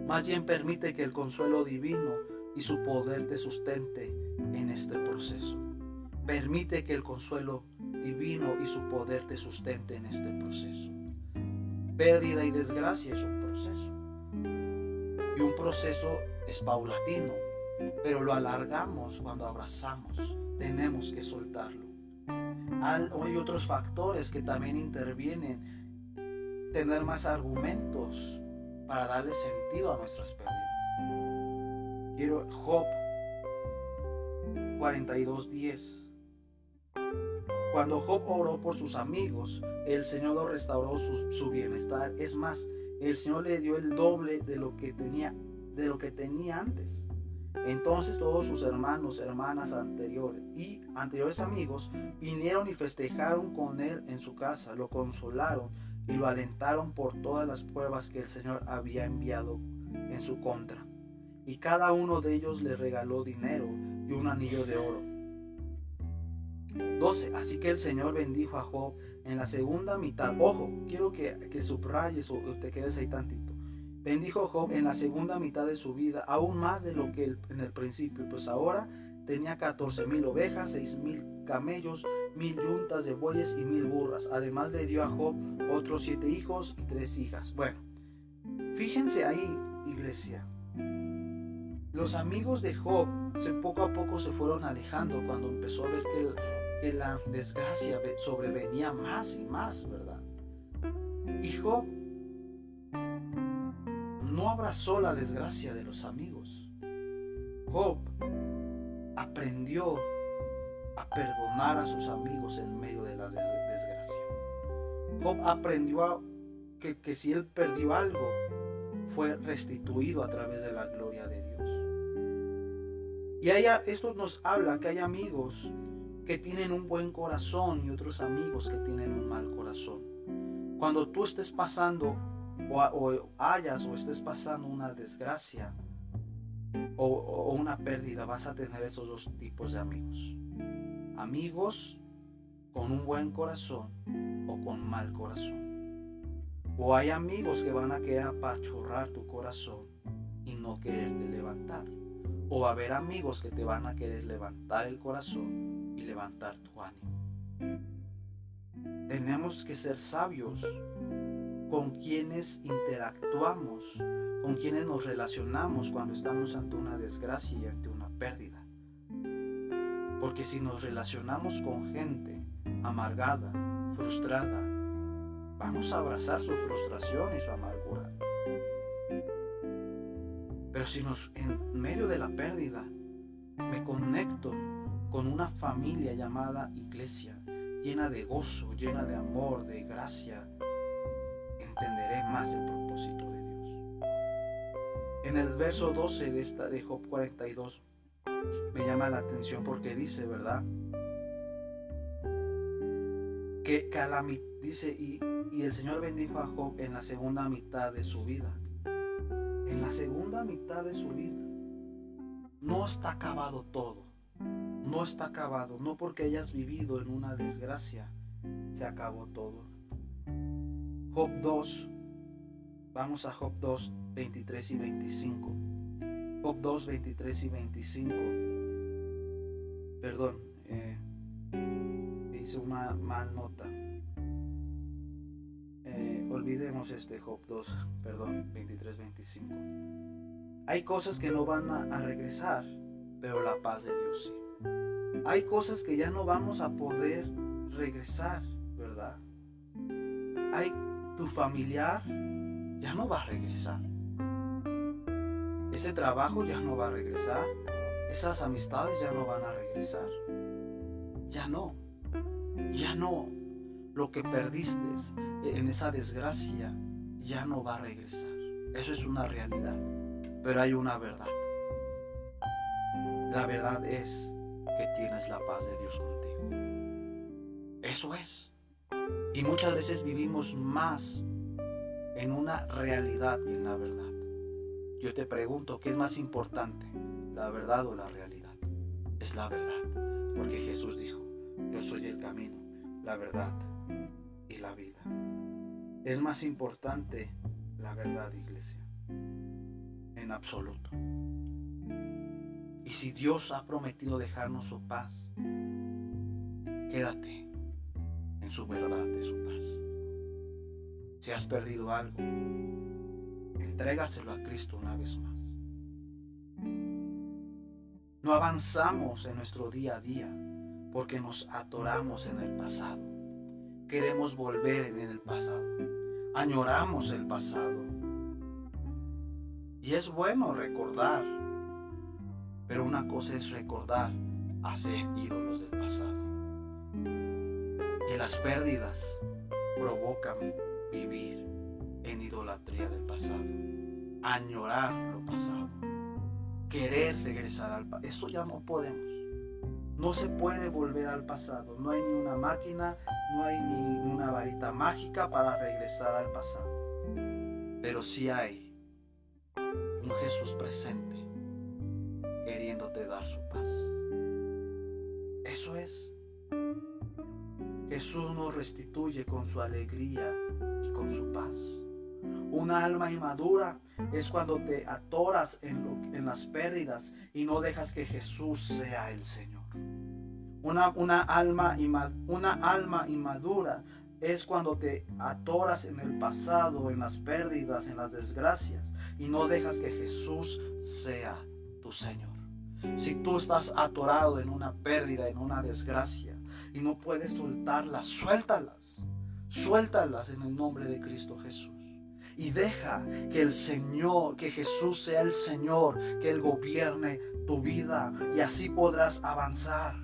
S1: Más bien permite que el consuelo divino y su poder te sustente en este proceso. Permite que el consuelo divino y su poder te sustente en este proceso. Pérdida y desgracia es un proceso. Y un proceso es paulatino, pero lo alargamos cuando abrazamos. Tenemos que soltarlo. Hay otros factores que también intervienen. Tener más argumentos para darle sentido a nuestras pérdidas. Quiero Job 42:10. Cuando Job oró por sus amigos, el Señor lo restauró su, bienestar. Es más, el Señor le dio el doble de lo que tenía, de lo que tenía antes. Entonces todos sus hermanos, hermanas anteriores y anteriores amigos vinieron y festejaron con él en su casa, lo consolaron y lo alentaron por todas las pruebas que el Señor había enviado en su contra. Y cada uno de ellos le regaló dinero y un anillo de oro. 12. Así que el Señor bendijo a Job en la segunda mitad. Ojo, quiero que, que subrayes o te quedes ahí tantito. Bendijo Job en la segunda mitad de su vida, aún más de lo que en el principio, pues ahora tenía 14 mil ovejas, 6 mil camellos, mil yuntas de bueyes y mil burras. Además le dio a Job otros siete hijos y tres hijas. Bueno, fíjense ahí, iglesia. Los amigos de Job se, poco a poco se fueron alejando cuando empezó a ver que, que la desgracia sobrevenía más y más, ¿verdad? Y Job no abrazó la desgracia de los amigos. Job aprendió a perdonar a sus amigos en medio de la desgracia. Job aprendió que, que si él perdió algo, fue restituido a través de la gloria de Dios. Y esto nos habla que hay amigos que tienen un buen corazón y otros amigos que tienen un mal corazón. Cuando tú estés pasando o, hayas o estés pasando una desgracia o, una pérdida, vas a tener esos dos tipos de amigos. Amigos con un buen corazón o con mal corazón. O hay amigos que van a querer apachurrar tu corazón y no quererte levantar. O a haber amigos que te van a querer levantar el corazón y levantar tu ánimo. tenemos que ser sabios con quienes interactuamos, con quienes nos relacionamos cuando estamos ante una desgracia y ante una pérdida. Porque si nos relacionamos con gente amargada, frustrada, vamos a abrazar su frustración y su amargura. Pero si nos en medio de la pérdida me conecto con una familia llamada iglesia, llena de gozo, llena de amor, de gracia, entenderé más el propósito de Dios. En el verso 12 de esta de Job 42 me llama la atención porque dice, ¿verdad? Que calamidad dice y, y el Señor bendijo a Job en la segunda mitad de su vida. En la segunda mitad de su vida. No está acabado todo. No está acabado. No porque hayas vivido en una desgracia. Se acabó todo. Job 2. Vamos a Job 2, 23 y 25. Job 2, 23 y 25. Perdón, eh, hice una mal nota. Eh, olvidemos este Job 2, perdón, 23, 25. Hay cosas que no van a, a regresar, pero la paz de Dios sí. Hay cosas que ya no vamos a poder regresar, ¿verdad? Hay tu familiar ya no va a regresar. Ese trabajo ya no va a regresar. Esas amistades ya no van a regresar. Ya no. Ya no. Lo que perdiste en esa desgracia ya no va a regresar. Eso es una realidad. Pero hay una verdad. La verdad es que tienes la paz de Dios contigo. Eso es. Y muchas veces vivimos más en una realidad que en la verdad. Yo te pregunto, ¿qué es más importante? ¿La verdad o la realidad? Es la verdad. Porque Jesús dijo, yo soy el camino, la verdad y la vida. Es más importante la verdad, iglesia. En absoluto. Y si Dios ha prometido dejarnos su paz, quédate en su verdad de su paz. Si has perdido algo, entrégaselo a Cristo una vez más. No avanzamos en nuestro día a día porque nos atoramos en el pasado. Queremos volver en el pasado. Añoramos el pasado. Y es bueno recordar, pero una cosa es recordar a ídolos del pasado. Y las pérdidas provocan vivir en idolatría del pasado, añorar lo pasado, querer regresar al pasado. Esto ya no podemos. No se puede volver al pasado. No hay ni una máquina, no hay ni una varita mágica para regresar al pasado. Pero sí hay un Jesús presente queriéndote dar su paz. Eso es. Jesús nos restituye con su alegría y con su paz. Una alma inmadura es cuando te atoras en, las pérdidas y no dejas que Jesús sea el Señor. Una, una, alma, una alma inmadura es cuando te atoras en el pasado, en las pérdidas, en las desgracias y no dejas que Jesús sea tu Señor. Si tú estás atorado en una pérdida, en una desgracia, y no puedes soltarlas, suéltalas. Suéltalas en el nombre de Cristo Jesús. Y deja que el Señor, que Jesús sea el Señor, que Él gobierne tu vida y así podrás avanzar.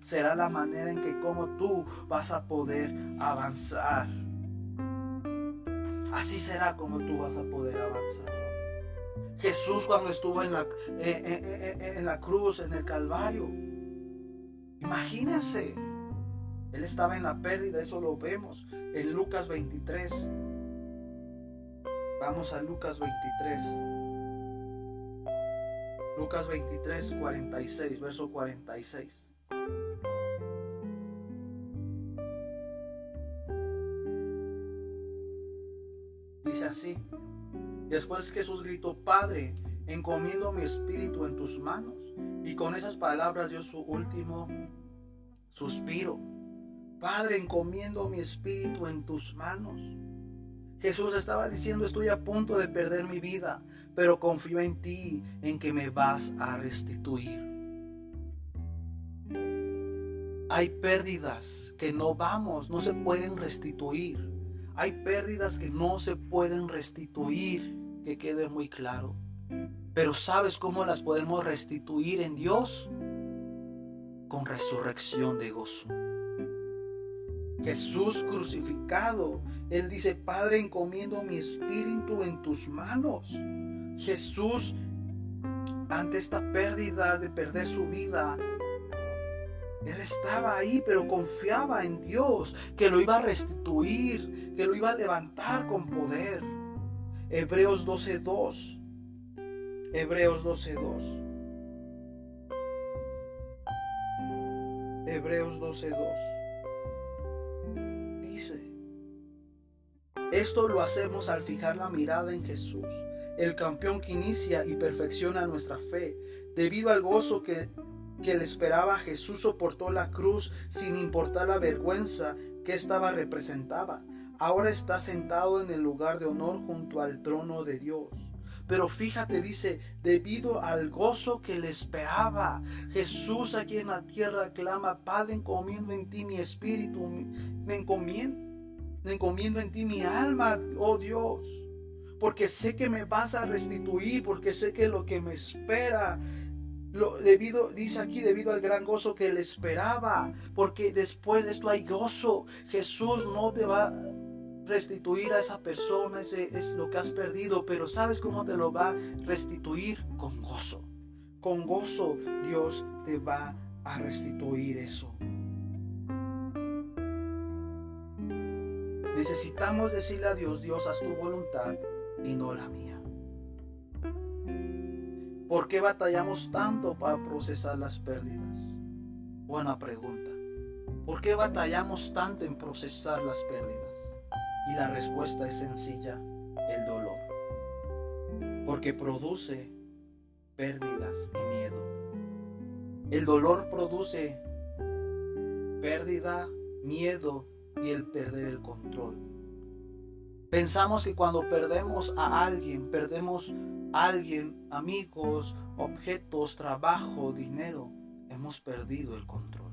S1: Será la manera en que como tú vas a poder avanzar. Así será como tú vas a poder avanzar. Jesús cuando estuvo en la, eh, eh, eh, en la cruz, en el Calvario, imagínense, él estaba en la pérdida, eso lo vemos en Lucas 23. Vamos a Lucas 23. Lucas 23, 46, verso 46. Dice así. Después Jesús gritó, Padre, encomiendo mi espíritu en tus manos. Y con esas palabras dio su último suspiro. Padre, encomiendo mi espíritu en tus manos. Jesús estaba diciendo, estoy a punto de perder mi vida, pero confío en ti, en que me vas a restituir. Hay pérdidas que no vamos, no se pueden restituir. Hay pérdidas que no se pueden restituir, que quede muy claro. Pero ¿sabes cómo las podemos restituir en Dios? Con resurrección de gozo. Jesús crucificado, Él dice, Padre, encomiendo mi espíritu en tus manos. Jesús, ante esta pérdida de perder su vida, Él estaba ahí, pero confiaba en Dios, que lo iba a restituir, que lo iba a levantar con poder. Hebreos 12.2. Hebreos 12.2. Hebreos 12.2. esto lo hacemos al fijar la mirada en Jesús, el campeón que inicia y perfecciona nuestra fe. Debido al gozo que, que le esperaba, Jesús soportó la cruz sin importar la vergüenza que estaba representada. Ahora está sentado en el lugar de honor junto al trono de Dios. Pero fíjate, dice, debido al gozo que le esperaba, Jesús aquí en la tierra clama, Padre, encomiendo en ti mi espíritu, me encomiendo, encomiendo en ti mi alma, oh Dios. Porque sé que me vas a restituir, porque sé que lo que me espera lo, debido, dice aquí, debido al gran gozo que le esperaba, porque después de esto hay gozo. Jesús no te va restituir a esa persona, ese es lo que has perdido, pero ¿sabes cómo te lo va a restituir? Con gozo. Con gozo Dios te va a restituir eso. Necesitamos decirle a Dios, Dios, haz tu voluntad y no la mía. ¿Por qué batallamos tanto para procesar las pérdidas? Buena pregunta. ¿Por qué batallamos tanto en procesar las pérdidas? Y la respuesta es sencilla, el dolor. Porque produce pérdidas y miedo. El dolor produce pérdida, miedo y el perder el control. Pensamos que cuando perdemos a alguien, perdemos a alguien, amigos, objetos, trabajo, dinero, hemos perdido el control.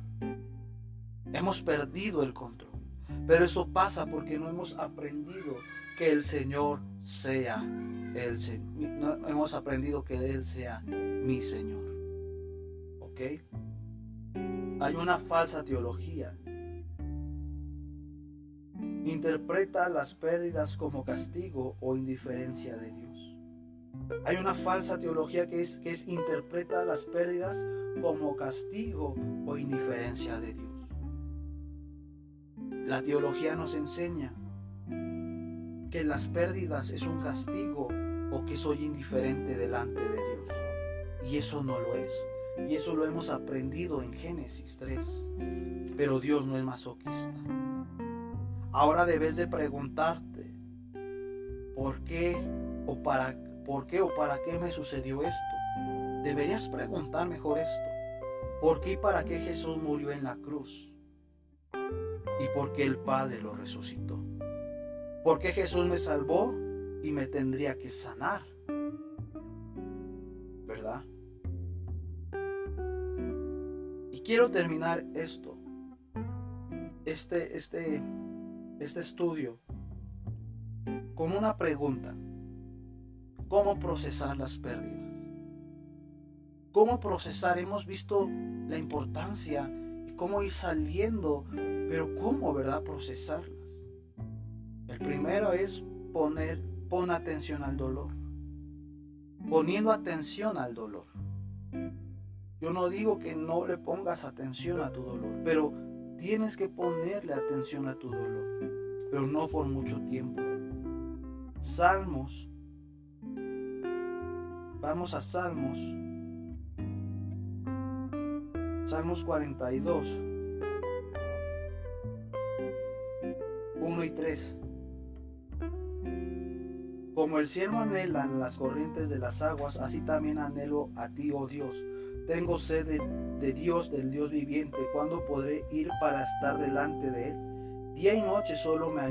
S1: Hemos perdido el control. Pero eso pasa porque no hemos aprendido que el Señor sea el Señor. No hemos aprendido que Él sea mi Señor. ¿Ok? Hay una falsa teología. Interpreta las pérdidas como castigo o indiferencia de Dios. Hay una falsa teología que es, que es interpreta las pérdidas como castigo o indiferencia de Dios. La teología nos enseña que las pérdidas es un castigo o que soy indiferente delante de Dios. Y eso no lo es. Y eso lo hemos aprendido en Génesis 3. Pero Dios no es masoquista. Ahora debes de preguntarte, ¿por qué o para, por qué o para qué me sucedió esto? Deberías preguntar mejor esto. ¿Por qué y para qué Jesús murió en la cruz? y porque el Padre lo resucitó. Porque Jesús me salvó y me tendría que sanar. ¿Verdad? Y quiero terminar esto, este, este, este estudio, con una pregunta. ¿Cómo procesar las pérdidas? ¿Cómo procesar? Hemos visto la importancia y cómo ir saliendo pero ¿cómo, verdad, procesarlas? El primero es poner, pon atención al dolor. Poniendo atención al dolor. Yo no digo que no le pongas atención a tu dolor, pero tienes que ponerle atención a tu dolor, pero no por mucho tiempo. Salmos. Vamos a Salmos. Salmos 42. 1 y 3. Como el cielo anhela las corrientes de las aguas, así también anhelo a ti, oh Dios. Tengo sed de, Dios, del Dios viviente. ¿Cuándo podré ir para estar delante de Él? Día y noche solo me,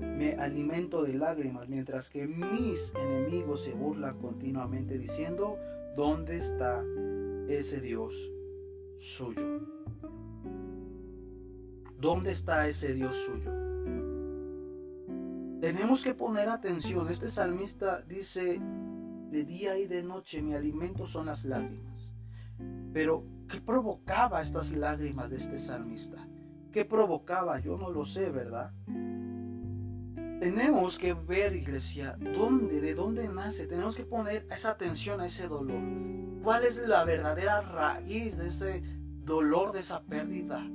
S1: me alimento de lágrimas, mientras que mis enemigos se burlan continuamente diciendo, ¿dónde está ese Dios suyo? ¿Dónde está ese Dios suyo? Tenemos que poner atención. Este salmista dice, de día y de noche mi alimento son las lágrimas. Pero, ¿qué provocaba estas lágrimas de este salmista? ¿Qué provocaba? Yo no lo sé, ¿verdad? Tenemos que ver, iglesia, dónde, de dónde nace. Tenemos que poner esa atención a ese dolor. ¿Cuál es la verdadera raíz de ese dolor, de esa pérdida?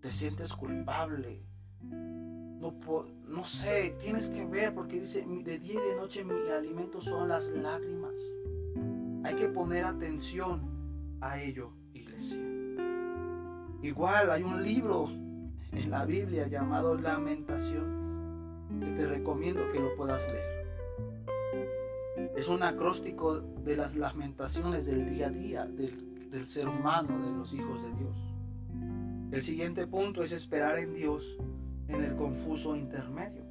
S1: ¿Te sientes culpable? No, no sé, tienes que ver porque dice, de día y de noche mi alimento son las lágrimas. Hay que poner atención a ello, iglesia. Igual hay un libro en la Biblia llamado Lamentaciones que te recomiendo que lo puedas leer. Es un acróstico de las lamentaciones del día a día del, ser humano, de los hijos de Dios. El siguiente punto es esperar en Dios en el confuso intermedio.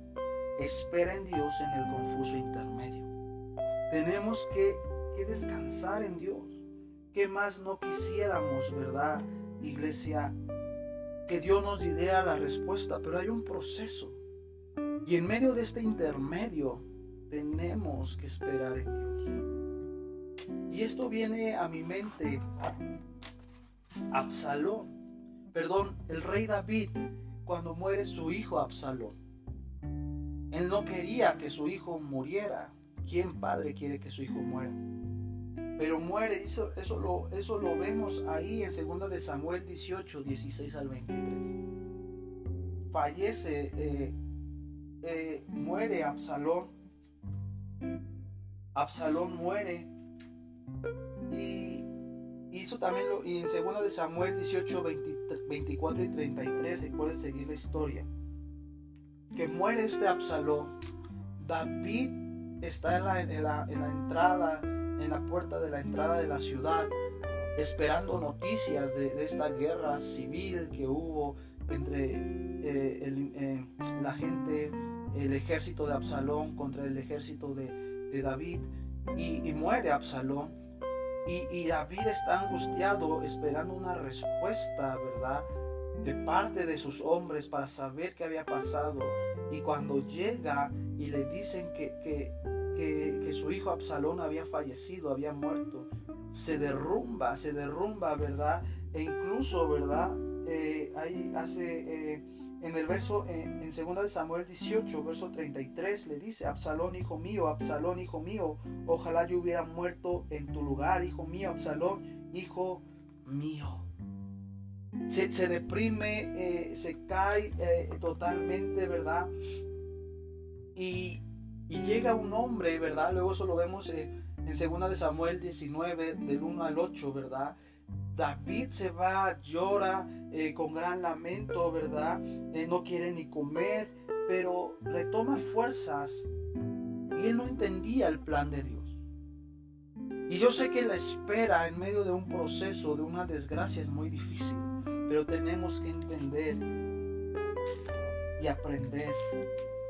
S1: Espera en Dios en el confuso intermedio. Tenemos que descansar en Dios. ¿Qué más no quisiéramos, verdad, iglesia? Que Dios nos diera la respuesta, pero hay un proceso. Y en medio de este intermedio tenemos que esperar en Dios. Y esto viene a mi mente. Absalón, perdón, el rey David, cuando muere su hijo Absalón. Él no quería que su hijo muriera. ¿Quién padre quiere que su hijo muera? Pero muere, eso, eso, lo, eso lo vemos ahí en 2 de Samuel 18, 16 al 23. Fallece eh, eh, muere Absalón. Absalón muere. Y hizo también lo, y en 2 de Samuel 18, 24 y 33, se puede seguir la historia. Que muere este Absalón. David está en la, en la, en la entrada, en la puerta de la entrada de la ciudad, esperando noticias de, esta guerra civil que hubo entre eh, eh, la gente, el ejército de Absalón contra el ejército de, David, y, muere Absalón. Y, David está angustiado esperando una respuesta, ¿verdad? De parte de sus hombres para saber qué había pasado. Y cuando llega y le dicen que, que su hijo Absalón había fallecido, había muerto, se derrumba, se derrumba, ¿verdad? E incluso, ¿verdad? Eh, ahí hace eh, en el verso, eh, en 2 de Samuel 18, verso 33, le dice, Absalón, hijo mío, Absalón, hijo mío, ojalá yo hubiera muerto en tu lugar, hijo mío, Absalón, hijo mío. Se, se deprime, se cae totalmente, ¿verdad? Y, y, llega un hombre, ¿verdad? Luego eso lo vemos en 2 de Samuel 19, del 1 al 8, ¿verdad? David se va, llora eh, con gran lamento, ¿verdad? Eh, no quiere ni comer, pero retoma fuerzas y él no entendía el plan de Dios. Y yo sé que la espera en medio de un proceso, de una desgracia, es muy difícil, pero tenemos que entender y aprender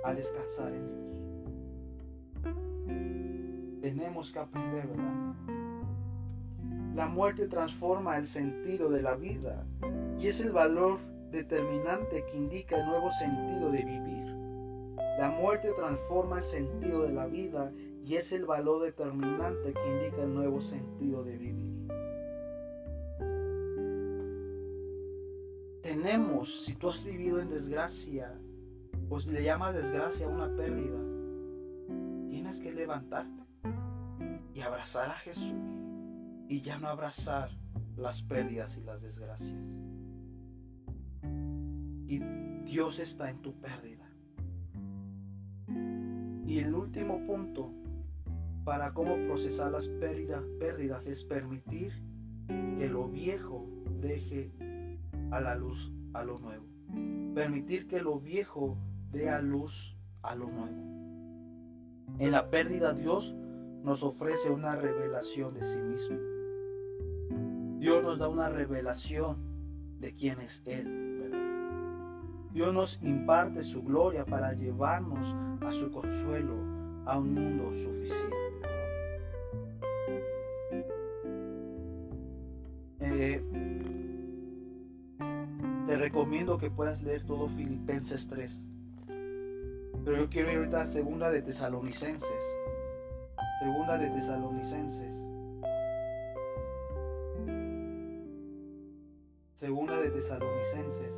S1: a descansar en Dios. Tenemos que aprender, ¿verdad? La muerte transforma el sentido de la vida y es el valor determinante que indica el nuevo sentido de vivir. La muerte transforma el sentido de la vida y es el valor determinante que indica el nuevo sentido de vivir. Tenemos, si tú has vivido en desgracia, o si le llamas desgracia una pérdida, tienes que levantarte y abrazar a Jesús y ya no abrazar las pérdidas y las desgracias. Y Dios está en tu pérdida. Y el último punto para cómo procesar las pérdidas, pérdidas es permitir que lo viejo deje a la luz a lo nuevo. Permitir que lo viejo dé a luz a lo nuevo. En la pérdida Dios nos ofrece una revelación de sí mismo. Dios nos da una revelación de quién es Él. Dios nos imparte su gloria para llevarnos a su consuelo, a un mundo suficiente. Eh, te recomiendo que puedas leer todo Filipenses 3. Pero yo quiero ir ahorita a segunda de Tesalonicenses. Segunda de Tesalonicenses. Segunda de Tesalonicenses.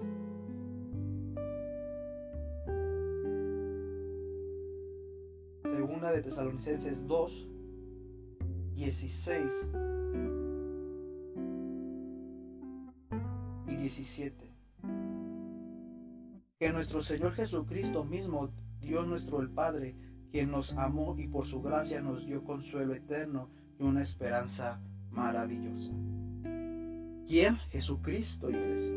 S1: Segunda de Tesalonicenses 2, 16 y 17. Que nuestro Señor Jesucristo mismo, Dios nuestro el Padre, quien nos amó y por su gracia nos dio consuelo eterno y una esperanza maravillosa. ¿Quién? Jesucristo, iglesia.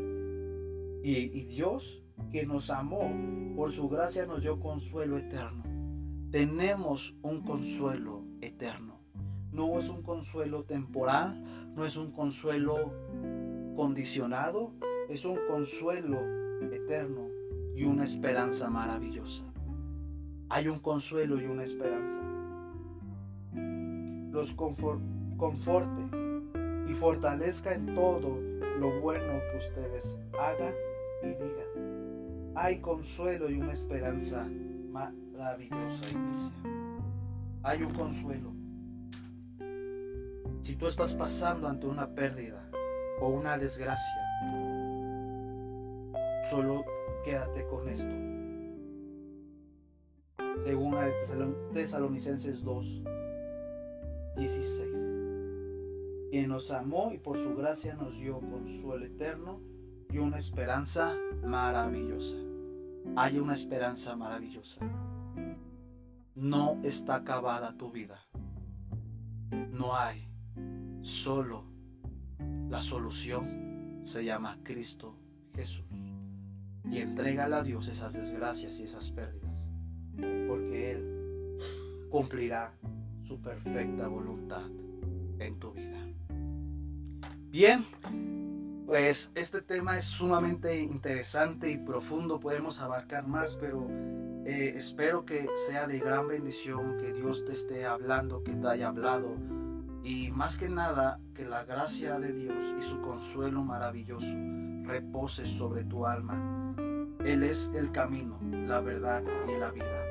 S1: Y, y Dios, que nos amó, por su gracia nos dio consuelo eterno. Tenemos un consuelo eterno. No es un consuelo temporal, no es un consuelo condicionado, es un consuelo eterno y una esperanza maravillosa. Hay un consuelo y una esperanza. Los conforte y fortalezca en todo lo bueno que ustedes hagan y digan. Hay consuelo y una esperanza maravillosa, iglesia. Hay un consuelo. Si tú estás pasando ante una pérdida o una desgracia, solo quédate con esto. Según Tesalonicenses 2, 16. Quien nos amó y por su gracia nos dio consuelo eterno y una esperanza maravillosa. Hay una esperanza maravillosa. No está acabada tu vida. No hay. Solo la solución se llama Cristo Jesús. Y entregale a Dios esas desgracias y esas pérdidas. Cumplirá su perfecta voluntad en tu vida. Bien, pues este tema es sumamente interesante y profundo, podemos abarcar más, pero eh, espero que sea de gran bendición, que Dios te esté hablando, que te haya hablado y más que nada que la gracia de Dios y su consuelo maravilloso repose sobre tu alma. Él es el camino, la verdad y la vida.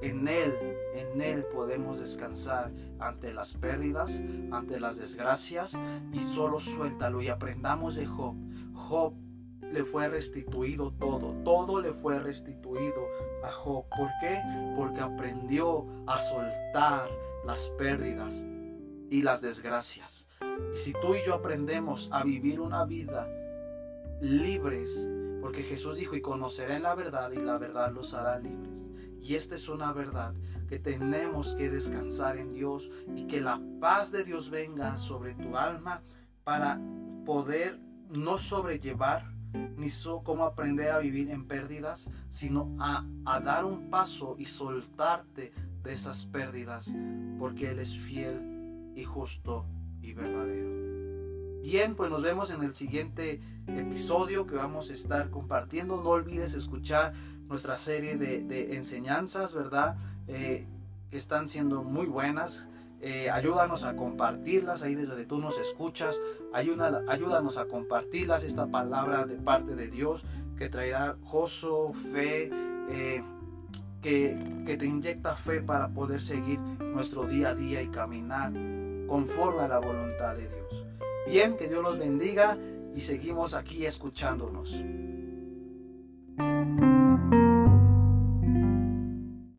S1: En Él, en Él podemos descansar ante las pérdidas, ante las desgracias y solo suéltalo y aprendamos de Job. Job le fue restituido todo, todo le fue restituido a Job. ¿Por qué? Porque aprendió a soltar las pérdidas y las desgracias. Y si tú y yo aprendemos a vivir una vida libres, porque Jesús dijo, y conocerán la verdad y la verdad los hará libres. Y esta es una verdad que tenemos que descansar en Dios y que la paz de Dios venga sobre tu alma para poder no sobrellevar ni so, cómo aprender a vivir en pérdidas, sino a, a dar un paso y soltarte de esas pérdidas, porque Él es fiel y justo y verdadero. Bien, pues nos vemos en el siguiente episodio que vamos a estar compartiendo. No olvides escuchar nuestra serie de, enseñanzas, ¿verdad? Eh, que están siendo muy buenas. Eh, ayúdanos a compartirlas ahí desde donde tú nos escuchas. ayúdanos a compartirlas, esta palabra de parte de Dios que traerá gozo, fe, eh, que, que te inyecta fe para poder seguir nuestro día a día y caminar conforme a la voluntad de Dios. Bien, que Dios los bendiga y seguimos aquí escuchándonos.